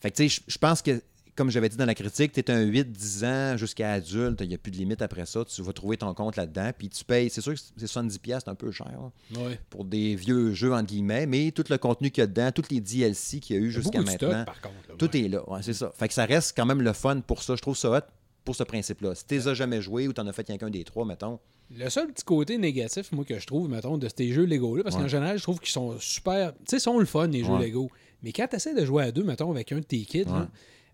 Fait que, tu sais, je- pense que, comme j'avais dit dans la critique, tu es un 8-10 ans jusqu'à adulte, il n'y a plus de limite après ça, tu vas trouver ton compte là-dedans, puis tu payes, c'est sûr que c'est 70$, piastres, c'est un peu cher Ouais. pour des vieux jeux, entre guillemets, mais tout le contenu qu'il y a dedans, tous les DLC qu'il y a eu jusqu'à stock, maintenant, par contre. là, tout est là, c'est ça. Fait que ça reste quand même le fun pour ça, je trouve ça hot pour ce principe-là. Si tu les as jamais joué ou tu en as fait quelqu'un des trois, mettons, Le seul petit côté négatif, moi, que je trouve, mettons, de ces jeux Lego-là, parce Ouais. qu'en général, je trouve qu'ils sont super. Tu sais, ils sont le fun, les jeux. Lego. Mais quand tu essaies de jouer à deux, mettons, avec un de tes kids, là, Ouais.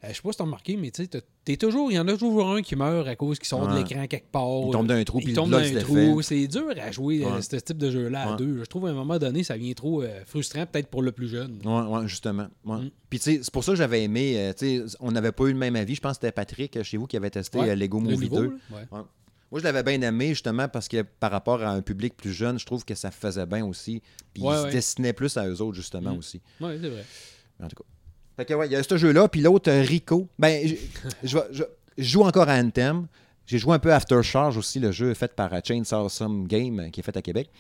Euh, je sais pas si t'as remarqué, mais tu sais, toujours. Il y en a toujours un qui meurt à cause qu'il sort de l'écran quelque part. Il tombe d'un trou, Il puis le tombe d'un se trou. C'est dur à jouer euh, Ouais. ce type de jeu-là à Ouais. deux. Je trouve à un moment donné, ça vient trop euh, frustrant, peut-être pour le plus jeune. Ouais, justement. Mm. Puis, tu sais, c'est pour ça que j'avais aimé. euh, tu sais, on n'avait pas eu le même avis. Je pense que c'était Patrick chez vous qui avait testé Lego Le Movie niveau, 2. là, ouais. Moi, je l'avais bien aimé, justement, parce que par rapport à un public plus jeune, je trouve que ça faisait bien aussi. Puis ils se destinaient plus à eux autres, justement, Mm. aussi. Ouais, c'est vrai. En tout cas. Ouais, il y a ce jeu-là. Puis l'autre, euh, Rico. Ben, je, joue encore à Anthem. J'ai joué un peu à Aftercharge aussi, le jeu fait par euh, Chainsaw Some Game, euh, qui est fait à Québec.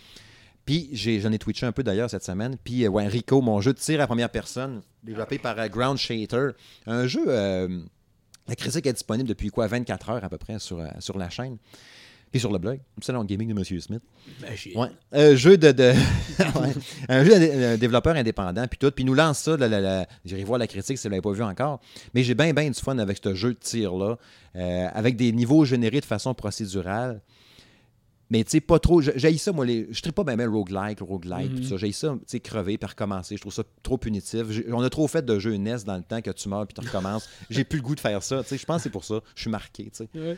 Puis j'en ai twitché un peu d'ailleurs cette semaine. Puis ouais, Rico, mon jeu de tir à première personne, développé par Ground Shater. Un jeu, la critique est disponible depuis quoi, 24 heures à peu près sur, sur la chaîne. Et sur le blog, Salon Gaming de M. Smith. Ben, Ouais. Un jeu de. de- ouais. Un jeu de développeur indépendant, puis tout. Puis nous lance ça. la- la- la- J'irai voir la critique si vous ne l'avez pas vu encore. Mais j'ai bien, bien du fun avec ce jeu de tir-là, euh, avec des niveaux générés de façon procédurale. Mais tu sais, pas trop. J'ai ça, moi. Les, je ne pas bien bien roguelike, roguelike, Mhm. tout ça. J'ai ça, tu sais, crever puis recommencer. Je trouve ça trop punitif. On a trop fait de jeux NES dans le temps que tu meurs puis tu recommences. J'ai plus le goût de faire ça. Tu sais, je pense que c'est pour ça. Je suis marqué, tu sais. Ouais.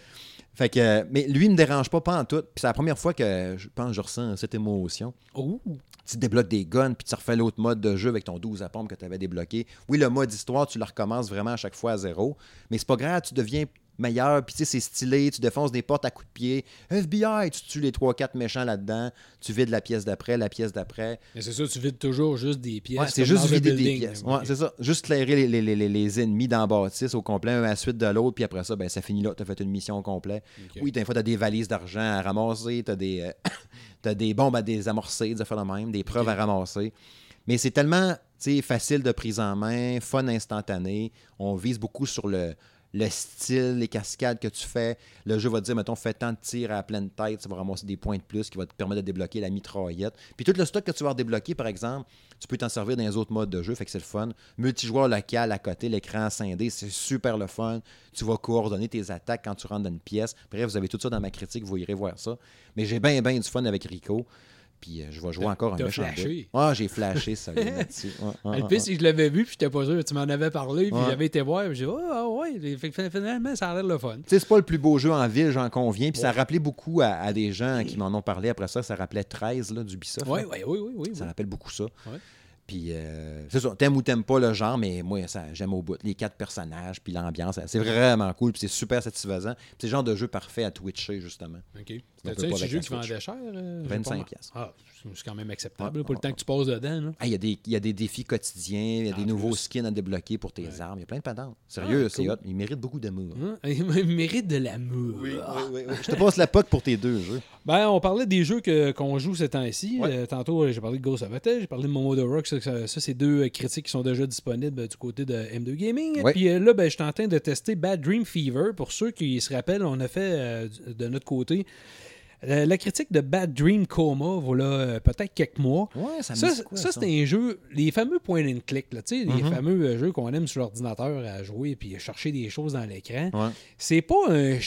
Fait que, mais lui, il me dérange pas, pas en tout. Puis c'est la première fois que je pense que je ressens cette émotion. Oh, Tu débloques des guns, puis tu refais l'autre mode de jeu avec ton 12 à pompe que tu avais débloqué. Oui, le mode histoire, tu le recommences vraiment à chaque fois à zéro. Mais c'est pas grave, tu deviens meilleur, puis tu sais, c'est stylé, tu défonces des portes à coups de pied. FBI, tu tues les 3-4 méchants là-dedans, tu vides la pièce d'après, la pièce d'après. mais c'est ça, tu vides toujours juste des pièces. Ouais, c'est juste vider des pièces. Ouais, c'est ça. Juste clairer les, les- les- les ennemis dans bâtisse au complet, un à la suite de l'autre, puis après ça, ben, ça finit là. Tu as fait une mission complète. Ok. Oui, des fois, tu as des valises d'argent à ramasser, tu as des, euh, t'as des bombes à désamorcer, des affaires de même, des preuves à ramasser. Mais c'est tellement tu sais, facile de prise en main, fun instantané. On vise beaucoup sur le, le style, les cascades que tu fais. Le jeu va te dire, mettons, fais tant de tirs à pleine tête, ça va ramasser des points de plus qui va te permettre de débloquer la mitraillette. Puis tout le stock que tu vas débloquer, par exemple, tu peux t'en servir dans les autres modes de jeu, fait que c'est le fun. Multijoueur local à côté, l'écran scindé, c'est super le fun. Tu vas coordonner tes attaques quand tu rentres dans une pièce. Bref, vous avez tout ça dans ma critique, vous irez voir ça. Mais j'ai bien, bien du fun avec Rico. Puis euh, je vais jouer encore un méchant flashé. Ah, j'ai flashé ça Ah, Le que je l'avais vu, puis j'étais pas sûr. Tu m'en avais parlé, puis j'avais été voir, puis j'ai dit, oh, ah ouais, finalement, ça a l'air le fun. Tu sais, c'est pas le plus beau jeu en ville, j'en conviens. Puis ça rappelait beaucoup à, des gens qui m'en ont parlé après ça. Ça rappelait 13 là, d'Ubisoft. Oui, oui, oui, oui. Ça rappelle beaucoup ça. Puis, euh, c'est ça, t'aimes ou t'aimes pas le genre, mais moi, ça, j'aime au bout. Les quatre personnages, puis l'ambiance, c'est vraiment cool, puis c'est super satisfaisant. Puis c'est le genre de jeu parfait à twitcher, justement. OK. T'as-tu un jeu qui vendait cher? euh, 25 j'ai pas- piastres. Ah, c'est quand même acceptable, Ouais, là, pour le temps que tu passes dedans. Ah, Il y, a des- il y a des défis quotidiens, il y a des En nouveaux plus. skins à débloquer pour tes armes, il y a plein de patentes. Sérieux, Ah, c'est cool. hot. Il mérite beaucoup d'amour. Hein? Il mérite de l'amour. Je te passe la poque pour tes deux jeux. Ben, on parlait des jeux que- qu'on joue ces temps-ci. Ouais. Euh, tantôt, euh, j'ai parlé de Ghost of Tsushima, j'ai parlé de Momo the Rock. Ça, ça- ça, c'est deux euh, critiques qui sont déjà disponibles du côté de M2 Gaming. Ouais. Puis euh, là, ben, je suis en train de tester Bad Dream Fever. Pour ceux qui se rappellent, on a fait euh, de notre côté euh, la critique de Bad Dream Coma, voilà euh, peut-être quelques mois. Ouais, ça c'est un jeu, les fameux point and click, là, les Mhm. fameux euh, jeux qu'on aime sur l'ordinateur à jouer puis chercher des choses dans l'écran. Ouais. C'est pas un,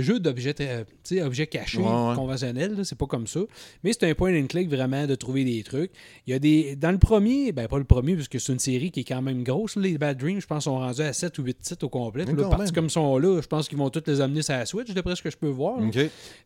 jeu d'objets euh, objets cachés Ouais, conventionnel, c'est pas comme ça. Mais c'est un point and click vraiment de trouver des trucs. Il y a des. Dans le premier, ben pas le premier, parce que c'est une série qui est quand même grosse. les Bad Dreams, je pense, sont rendus à 7 ou 8 titres au complet. Là, partis comme sont là, je pense qu'ils vont tous les amener sur la Switch, d'après ce que je peux voir.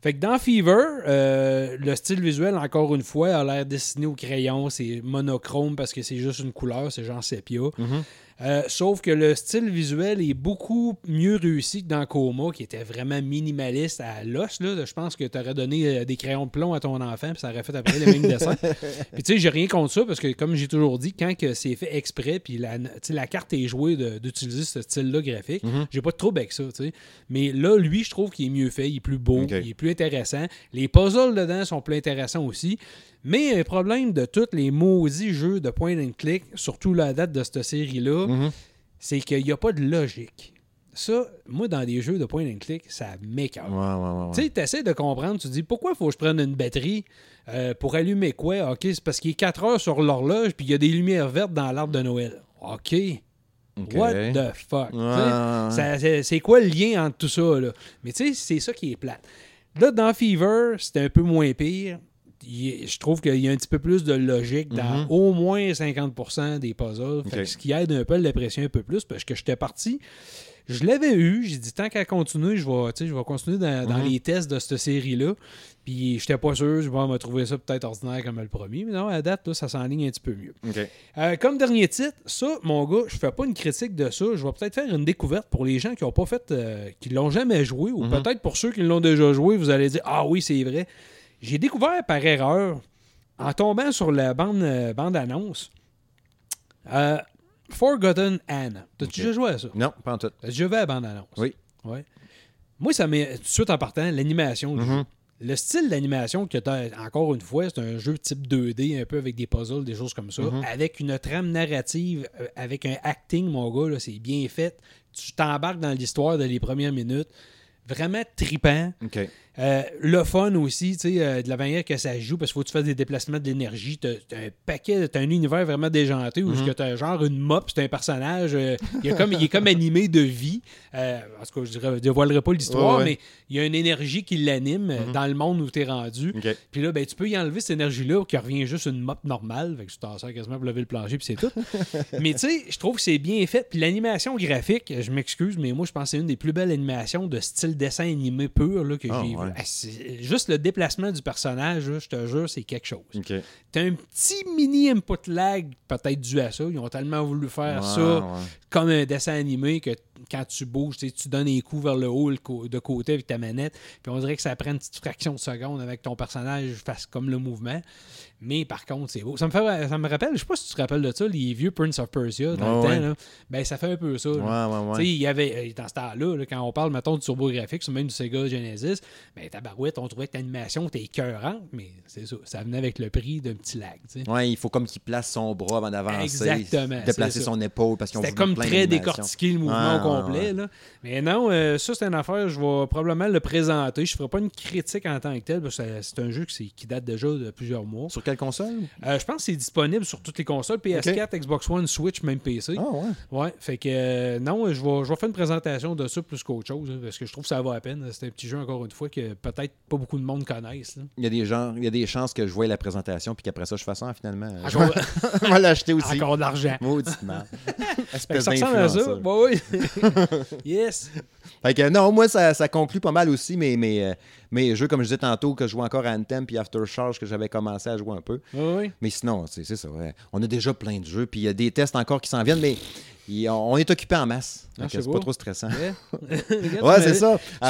Fait que dans Fever, euh, le style visuel, encore une fois, a l'air dessiné au crayon. C'est monochrome parce que c'est juste une couleur, c'est genre sépia. Mhm. Euh, sauf que le style visuel est beaucoup mieux réussi que dans Coma, qui était vraiment minimaliste à l'os. Je pense que tu aurais donné euh, des crayons de plomb à ton enfant, puis ça aurait fait après le même dessin. Puis tu sais, j'ai rien contre ça, parce que comme j'ai toujours dit, quand c'est fait exprès, puis la, carte est jouée d'utiliser ce style-là graphique, j'ai pas de trouble avec ça. tu sais. Mais là, lui, je trouve qu'il est mieux fait, il est plus beau, il est plus intéressant. Les puzzles dedans sont plus intéressants aussi. Mais un problème de tous les maudits jeux de point and click, surtout la date de cette série-là, Mhm. c'est qu'il n'y a pas de logique. Ça, moi, dans des jeux de point and click, ça m'écœure. Ouais, ouais, ouais. ouais. Tu sais, tu essaies de comprendre, tu te dis pourquoi faut que je prenne une batterie euh, pour allumer quoi? Ok, c'est parce qu'il est 4 heures sur l'horloge puis il y a des lumières vertes dans l'arbre de Noël. Ok. What the fuck? Ouais, c'est- C'est quoi le lien entre tout ça? Là? Mais tu sais, c'est ça qui est plate. Là, dans Fever, c'était un peu moins pire. Il je trouve qu'il y a un petit peu plus de logique dans Mhm. au moins 50% des puzzles. Fait ce qui aide un peu à l'apprécier un peu plus parce que j'étais parti. Je l'avais eu, j'ai dit tant qu'à continuer, je vais, je vais continuer dans, dans Mhm. les tests de cette série-là. Puis j'étais pas sûr, je vais me trouver ça peut-être ordinaire comme le premier. Mais non, à date, là, ça s'enligne un petit peu mieux. Euh, comme dernier titre, ça, mon gars, je fais pas une critique de ça. Je vais peut-être faire une découverte pour les gens qui ont pas fait, euh, qui l'ont jamais joué, ou Mhm. peut-être pour ceux qui l'ont déjà joué, vous allez dire ah oui c'est vrai. J'ai découvert par erreur en tombant sur la bande euh, bande annonce. euh, Forgotten Anne. T'as-tu déjà joué à ça? Non, pas en tout. T'as déjà vu la bande annonce? Oui. Ouais. Moi, ça m'est tout de suite en partant, l'animation du Mhm. jeu. Le style d'animation que tu as, encore une fois, c'est un jeu type 2D, un peu avec des puzzles, des choses comme ça, Mhm. avec une trame narrative, euh, avec un acting, mon gars, là, c'est bien fait. Tu t'embarques dans l'histoire de les premières minutes. Vraiment tripant. Euh, le fun aussi, tu sais, euh, de la manière que ça joue, parce qu'il faut que tu fasses des déplacements de l'énergie. T'as as un paquet, t'as un univers vraiment déjanté où Mhm. tu as genre une mop, c'est un personnage, euh, il, est comme, il est comme animé de vie. En tout cas, je ne dévoilerai pas l'histoire, Ouais, ouais. mais il y a une énergie qui l'anime Mhm. dans le monde où tu es rendu. Puis là, ben, tu peux y enlever cette énergie-là qui revient juste une mop normale. Fait que tu t'en sers quasiment pour lever le plancher, puis c'est tout. mais tu sais, je trouve que c'est bien fait. Puis l'animation graphique, je m'excuse, mais moi, je pense que c'est une des plus belles animations de style dessin animé pur là, que Ah, j'ai ouais. vu. Ah, Juste le déplacement du personnage, je te jure, c'est quelque chose. OK. T'as un petit mini input lag, peut-être dû à ça. Ils ont tellement voulu faire Ouais, ça ouais. comme un dessin animé que quand tu bouges, tu donnes des coups vers le haut, de côté avec ta manette. Puis on dirait que ça prend une petite fraction de seconde avec ton personnage fasse comme le mouvement. Mais par contre, c'est beau. Ça me, fait, ça me rappelle, je sais pas si tu te rappelles de ça, les vieux Prince of Persia dans Ouais, le temps. ouais. là. Ben, ça fait un peu ça. Ouais, il y avait, euh, dans ce temps-là, là, quand on parle, mettons, du turbo-graphique, ou même du Sega Genesis, ben, tabarouette, on trouvait que l'animation était écœurante, mais c'est ça. Ça venait avec le prix d'un petit lag, il faut comme qu'il place son bras avant d'avancer. Exactement, Déplacer c'est ça. son épaule parce qu'ils ont C'était comme très décortiqué le mouvement ouais, complet. ouais. Là. Mais non, euh, ça, c'est une affaire, je vais probablement le présenter. Je ne ferai pas une critique en tant que tel, parce que c'est- un jeu qui, date déjà de plusieurs mois. Sur quelle console? Euh, je pense que c'est disponible sur toutes les consoles, PS4, Xbox One, Switch, même PC. Ah, ouais. Ouais, fait que euh, non, je vais, je vais faire une présentation de ça plus qu'autre chose, hein, parce que je trouve que ça vaut la peine. C'est un petit jeu, encore une fois, que peut-être pas beaucoup de monde connaissent. là. Il y a des gens, il y a des chances que je voie la présentation puis qu'après ça, je fasse ça finalement. Je Encore, vais l'acheter aussi. encore de l'argent. Maudite merde. Fait que Espèce ça ressemble à ça. Bah oui. yes. Fait que non, moi, ça, ça conclut pas mal aussi mes, mes, euh, mes jeux, comme je disais tantôt, que je joue encore à Anthem puis Aftershock, que j'avais commencé à jouer un peu. Oui, oui. Mais sinon, c'est c'est ça. ouais. On a déjà plein de jeux, puis il y a des tests encore qui s'en viennent, mais il- on est occupé en masse. Ah, c'est pas trop stressant. Ouais, Ouais, c'est ça.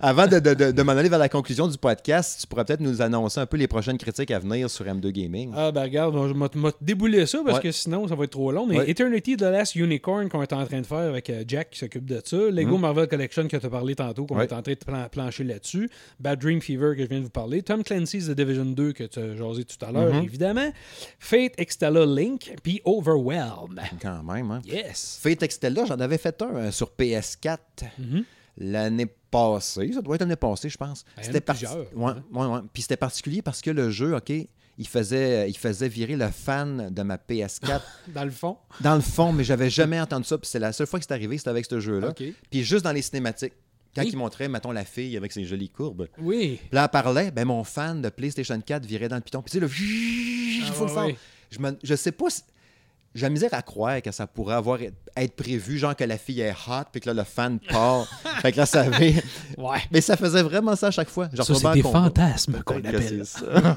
Avant, de, de, de, de m'en aller vers la conclusion du podcast, tu pourrais peut-être nous annoncer un peu les prochaines critiques à venir sur M2 Gaming. Ah, ben regarde, je te débouler ça parce Ouais. que sinon, ça va être trop long. Mais Ouais. Eternity The Last Unicorn qu'on est en train de faire avec euh, Jack qui s'occupe de ça. Lego Marvel Collection que tu as parlé tantôt, qu'on est en train de plan- plancher là-dessus. Bad Dream Fever que je viens de vous parler. Tom Clancy's The Division 2 que tu as jasé tout à l'heure, Mm-hmm. évidemment. Fate Extella Link, puis Overwhelm. Quand même, hein. Yes! Fate Extella, j'en avais fait un euh, sur PS4 Mhm. l'année passée. Ça doit être l'année passée, je pense. Ben, par- Ouais, hein. ouais, ouais. Puis c'était particulier parce que le jeu, OK, il faisait, il faisait virer le fan de ma PS4 Dans le fond? dans le fond, mais j'avais jamais entendu ça. Puis c'est la seule fois que c'est arrivé, c'était avec ce jeu-là. Puis juste dans les cinématiques. Quand Oui. il montrait, mettons, la fille avec ses jolies courbes. Oui. Puis là, elle parlait, ben mon fan de PlayStation 4 virait dans le piton. Puis tu sais, le il Ah, faut le ouais, faire. ouais. Je, me- je sais pas si. J'ai la misère à croire que ça pourrait avoir être prévu, genre que la fille est hot, puis que là, le fan part. fait que là, ça avait. Ouais. Mais ça faisait vraiment ça à chaque fois. Genre, Ça, c'est des fantasmes qu'on appelle. ça.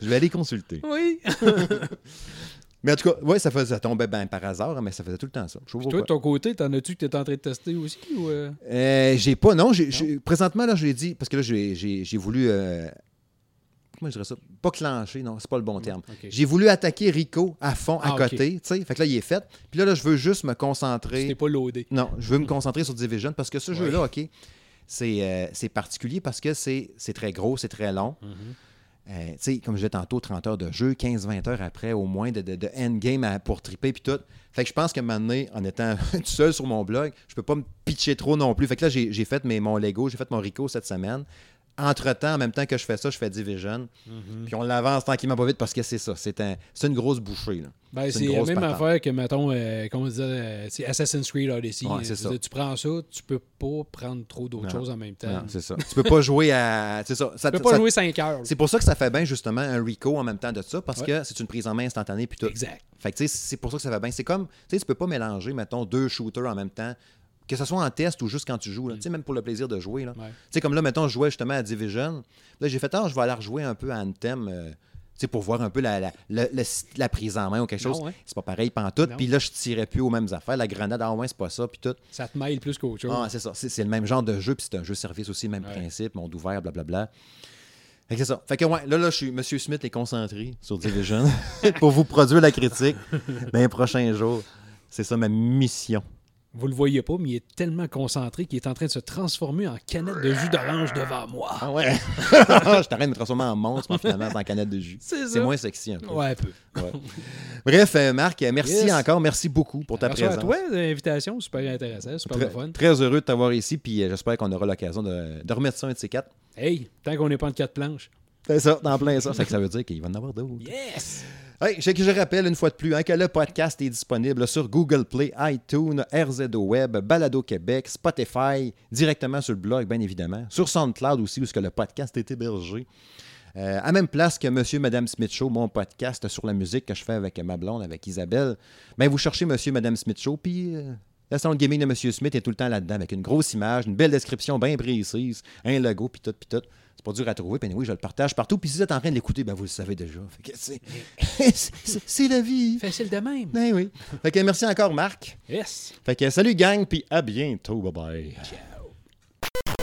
je vais aller consulter. Oui. Mais en tout cas, ouais, ça, faisait, ça tombait ben par hasard, mais ça faisait tout le temps ça. Je Toi, de ton côté, t'en as-tu que t'es en train de tester aussi? Ou euh? Euh, j'ai pas, non. j'ai- j'ai- présentement, là, je l'ai dit, parce que là, j'ai- j'ai j'ai voulu. euh, comment je dirais ça Pas clencher, non, c'est pas le bon terme. J'ai voulu attaquer Rico à fond, à Ah, côté, tu sais. Fait que là, il est fait. Puis là, là, je veux juste me C'était concentrer. pas loadé. Non, je veux me concentrer sur Division parce que ce Ouais. jeu-là, OK, c'est euh, c'est particulier parce que c'est très gros, c'est très long. Euh, tu sais, comme je disais tantôt, 30 heures de jeu, 15-20 heures après, au moins, de, de, de endgame à- pour triper, puis tout. Fait que je pense que maintenant, en étant tout seul sur mon blog, je peux pas me pitcher trop non plus. Fait que là, j'ai j'ai fait mes, mon Lego, j'ai fait mon Rico cette semaine. Entre-temps, en même temps que je fais ça, je fais Division. Mhm. Puis on l'avance tranquillement pas vite parce que c'est ça. C'est un, c'est une grosse bouchée. Là. Ben, C'est la même patente. affaire que, mettons, euh, on disait, euh, c'est Assassin's Creed Odyssey. Ouais, c'est je ça. veux dire, Tu prends ça, tu peux pas prendre trop d'autres Non. choses en même temps. Non, c'est ça. tu peux pas jouer à. C'est ça. ça tu peux ça- pas jouer 5 heures. C'est pour ça que ça fait bien, justement, un Rico en même temps de ça, parce Ouais. que c'est une prise en main instantanée, puis tout. Exact. Fait que, tu sais, c'est pour ça que ça va bien. C'est comme, tu sais, tu peux pas mélanger, mettons, deux shooters en même temps, que ce soit en test ou juste quand tu joues, là. tu sais, même pour le plaisir de jouer. là. Tu Ouais. sais, comme là, mettons, je jouais justement à Division. Là, j'ai fait, ah, je vais aller rejouer un peu à Anthem, euh, pour voir un peu la, la, la- prise en main ou quelque Non, chose. ouais. C'est pas pareil pantoute. Puis là, je tirais plus aux mêmes affaires. La grenade, ah ouais, c'est pas ça, puis tout. Ça te mêle plus qu'autre chose. Ah, c'est ça. C'est c'est le même genre de jeu, puis c'est un jeu service aussi, le même Ouais. principe, monde ouvert, blablabla. Fait que c'est ça. Fait que ouais, là, là, je suis, Monsieur Smith est concentré sur Division pour vous produire la critique dans les prochains jours. C'est ça ma mission. Vous le voyez pas, mais il est tellement concentré qu'il est en train de se transformer en canette de jus d'orange devant moi. Ah ouais? je t'arrête de me transformer en monstre, mais finalement, c'est en canette de jus. C'est moins sexy un peu. Ouais, un peu. Ouais. Bref, euh, Marc, euh, merci Yes. encore. Merci beaucoup pour ta Merci à présence. toi, l'invitation. Super intéressant, super Très, fun. très heureux de t'avoir ici, puis euh, j'espère qu'on aura l'occasion de, de remettre ça un de ces quatre. Hey, tant qu'on n'est pas en quatre planches. C'est ça, dans plein ça. C'est que ça veut dire qu'il va en avoir d'autres. Yes! Hey, je, je rappelle une fois de plus hein, que le podcast est disponible sur Google Play, iTunes, RZO Web, Balado Québec, Spotify, directement sur le blog, bien évidemment, sur SoundCloud aussi, où que le podcast est hébergé. Euh, à même place que Monsieur Madame Smith Show, mon podcast sur la musique que je fais avec ma blonde, avec Isabelle. Ben, vous cherchez Monsieur Madame Smith Show, puis euh, la salon de gaming de Monsieur Smith est tout le temps là-dedans, avec une grosse image, une belle description bien précise, un logo, puis tout, puis tout. C'est pas dur à trouver, puis oui, je le partage partout. Puis si vous êtes en train de l'écouter, ben vous le savez déjà. Fait que c'est, c'est, c'est la vie. Facile de même. Ben oui. Fait que merci encore, Marc. Yes! Fait que salut, gang, puis à bientôt. Bye bye. Ciao.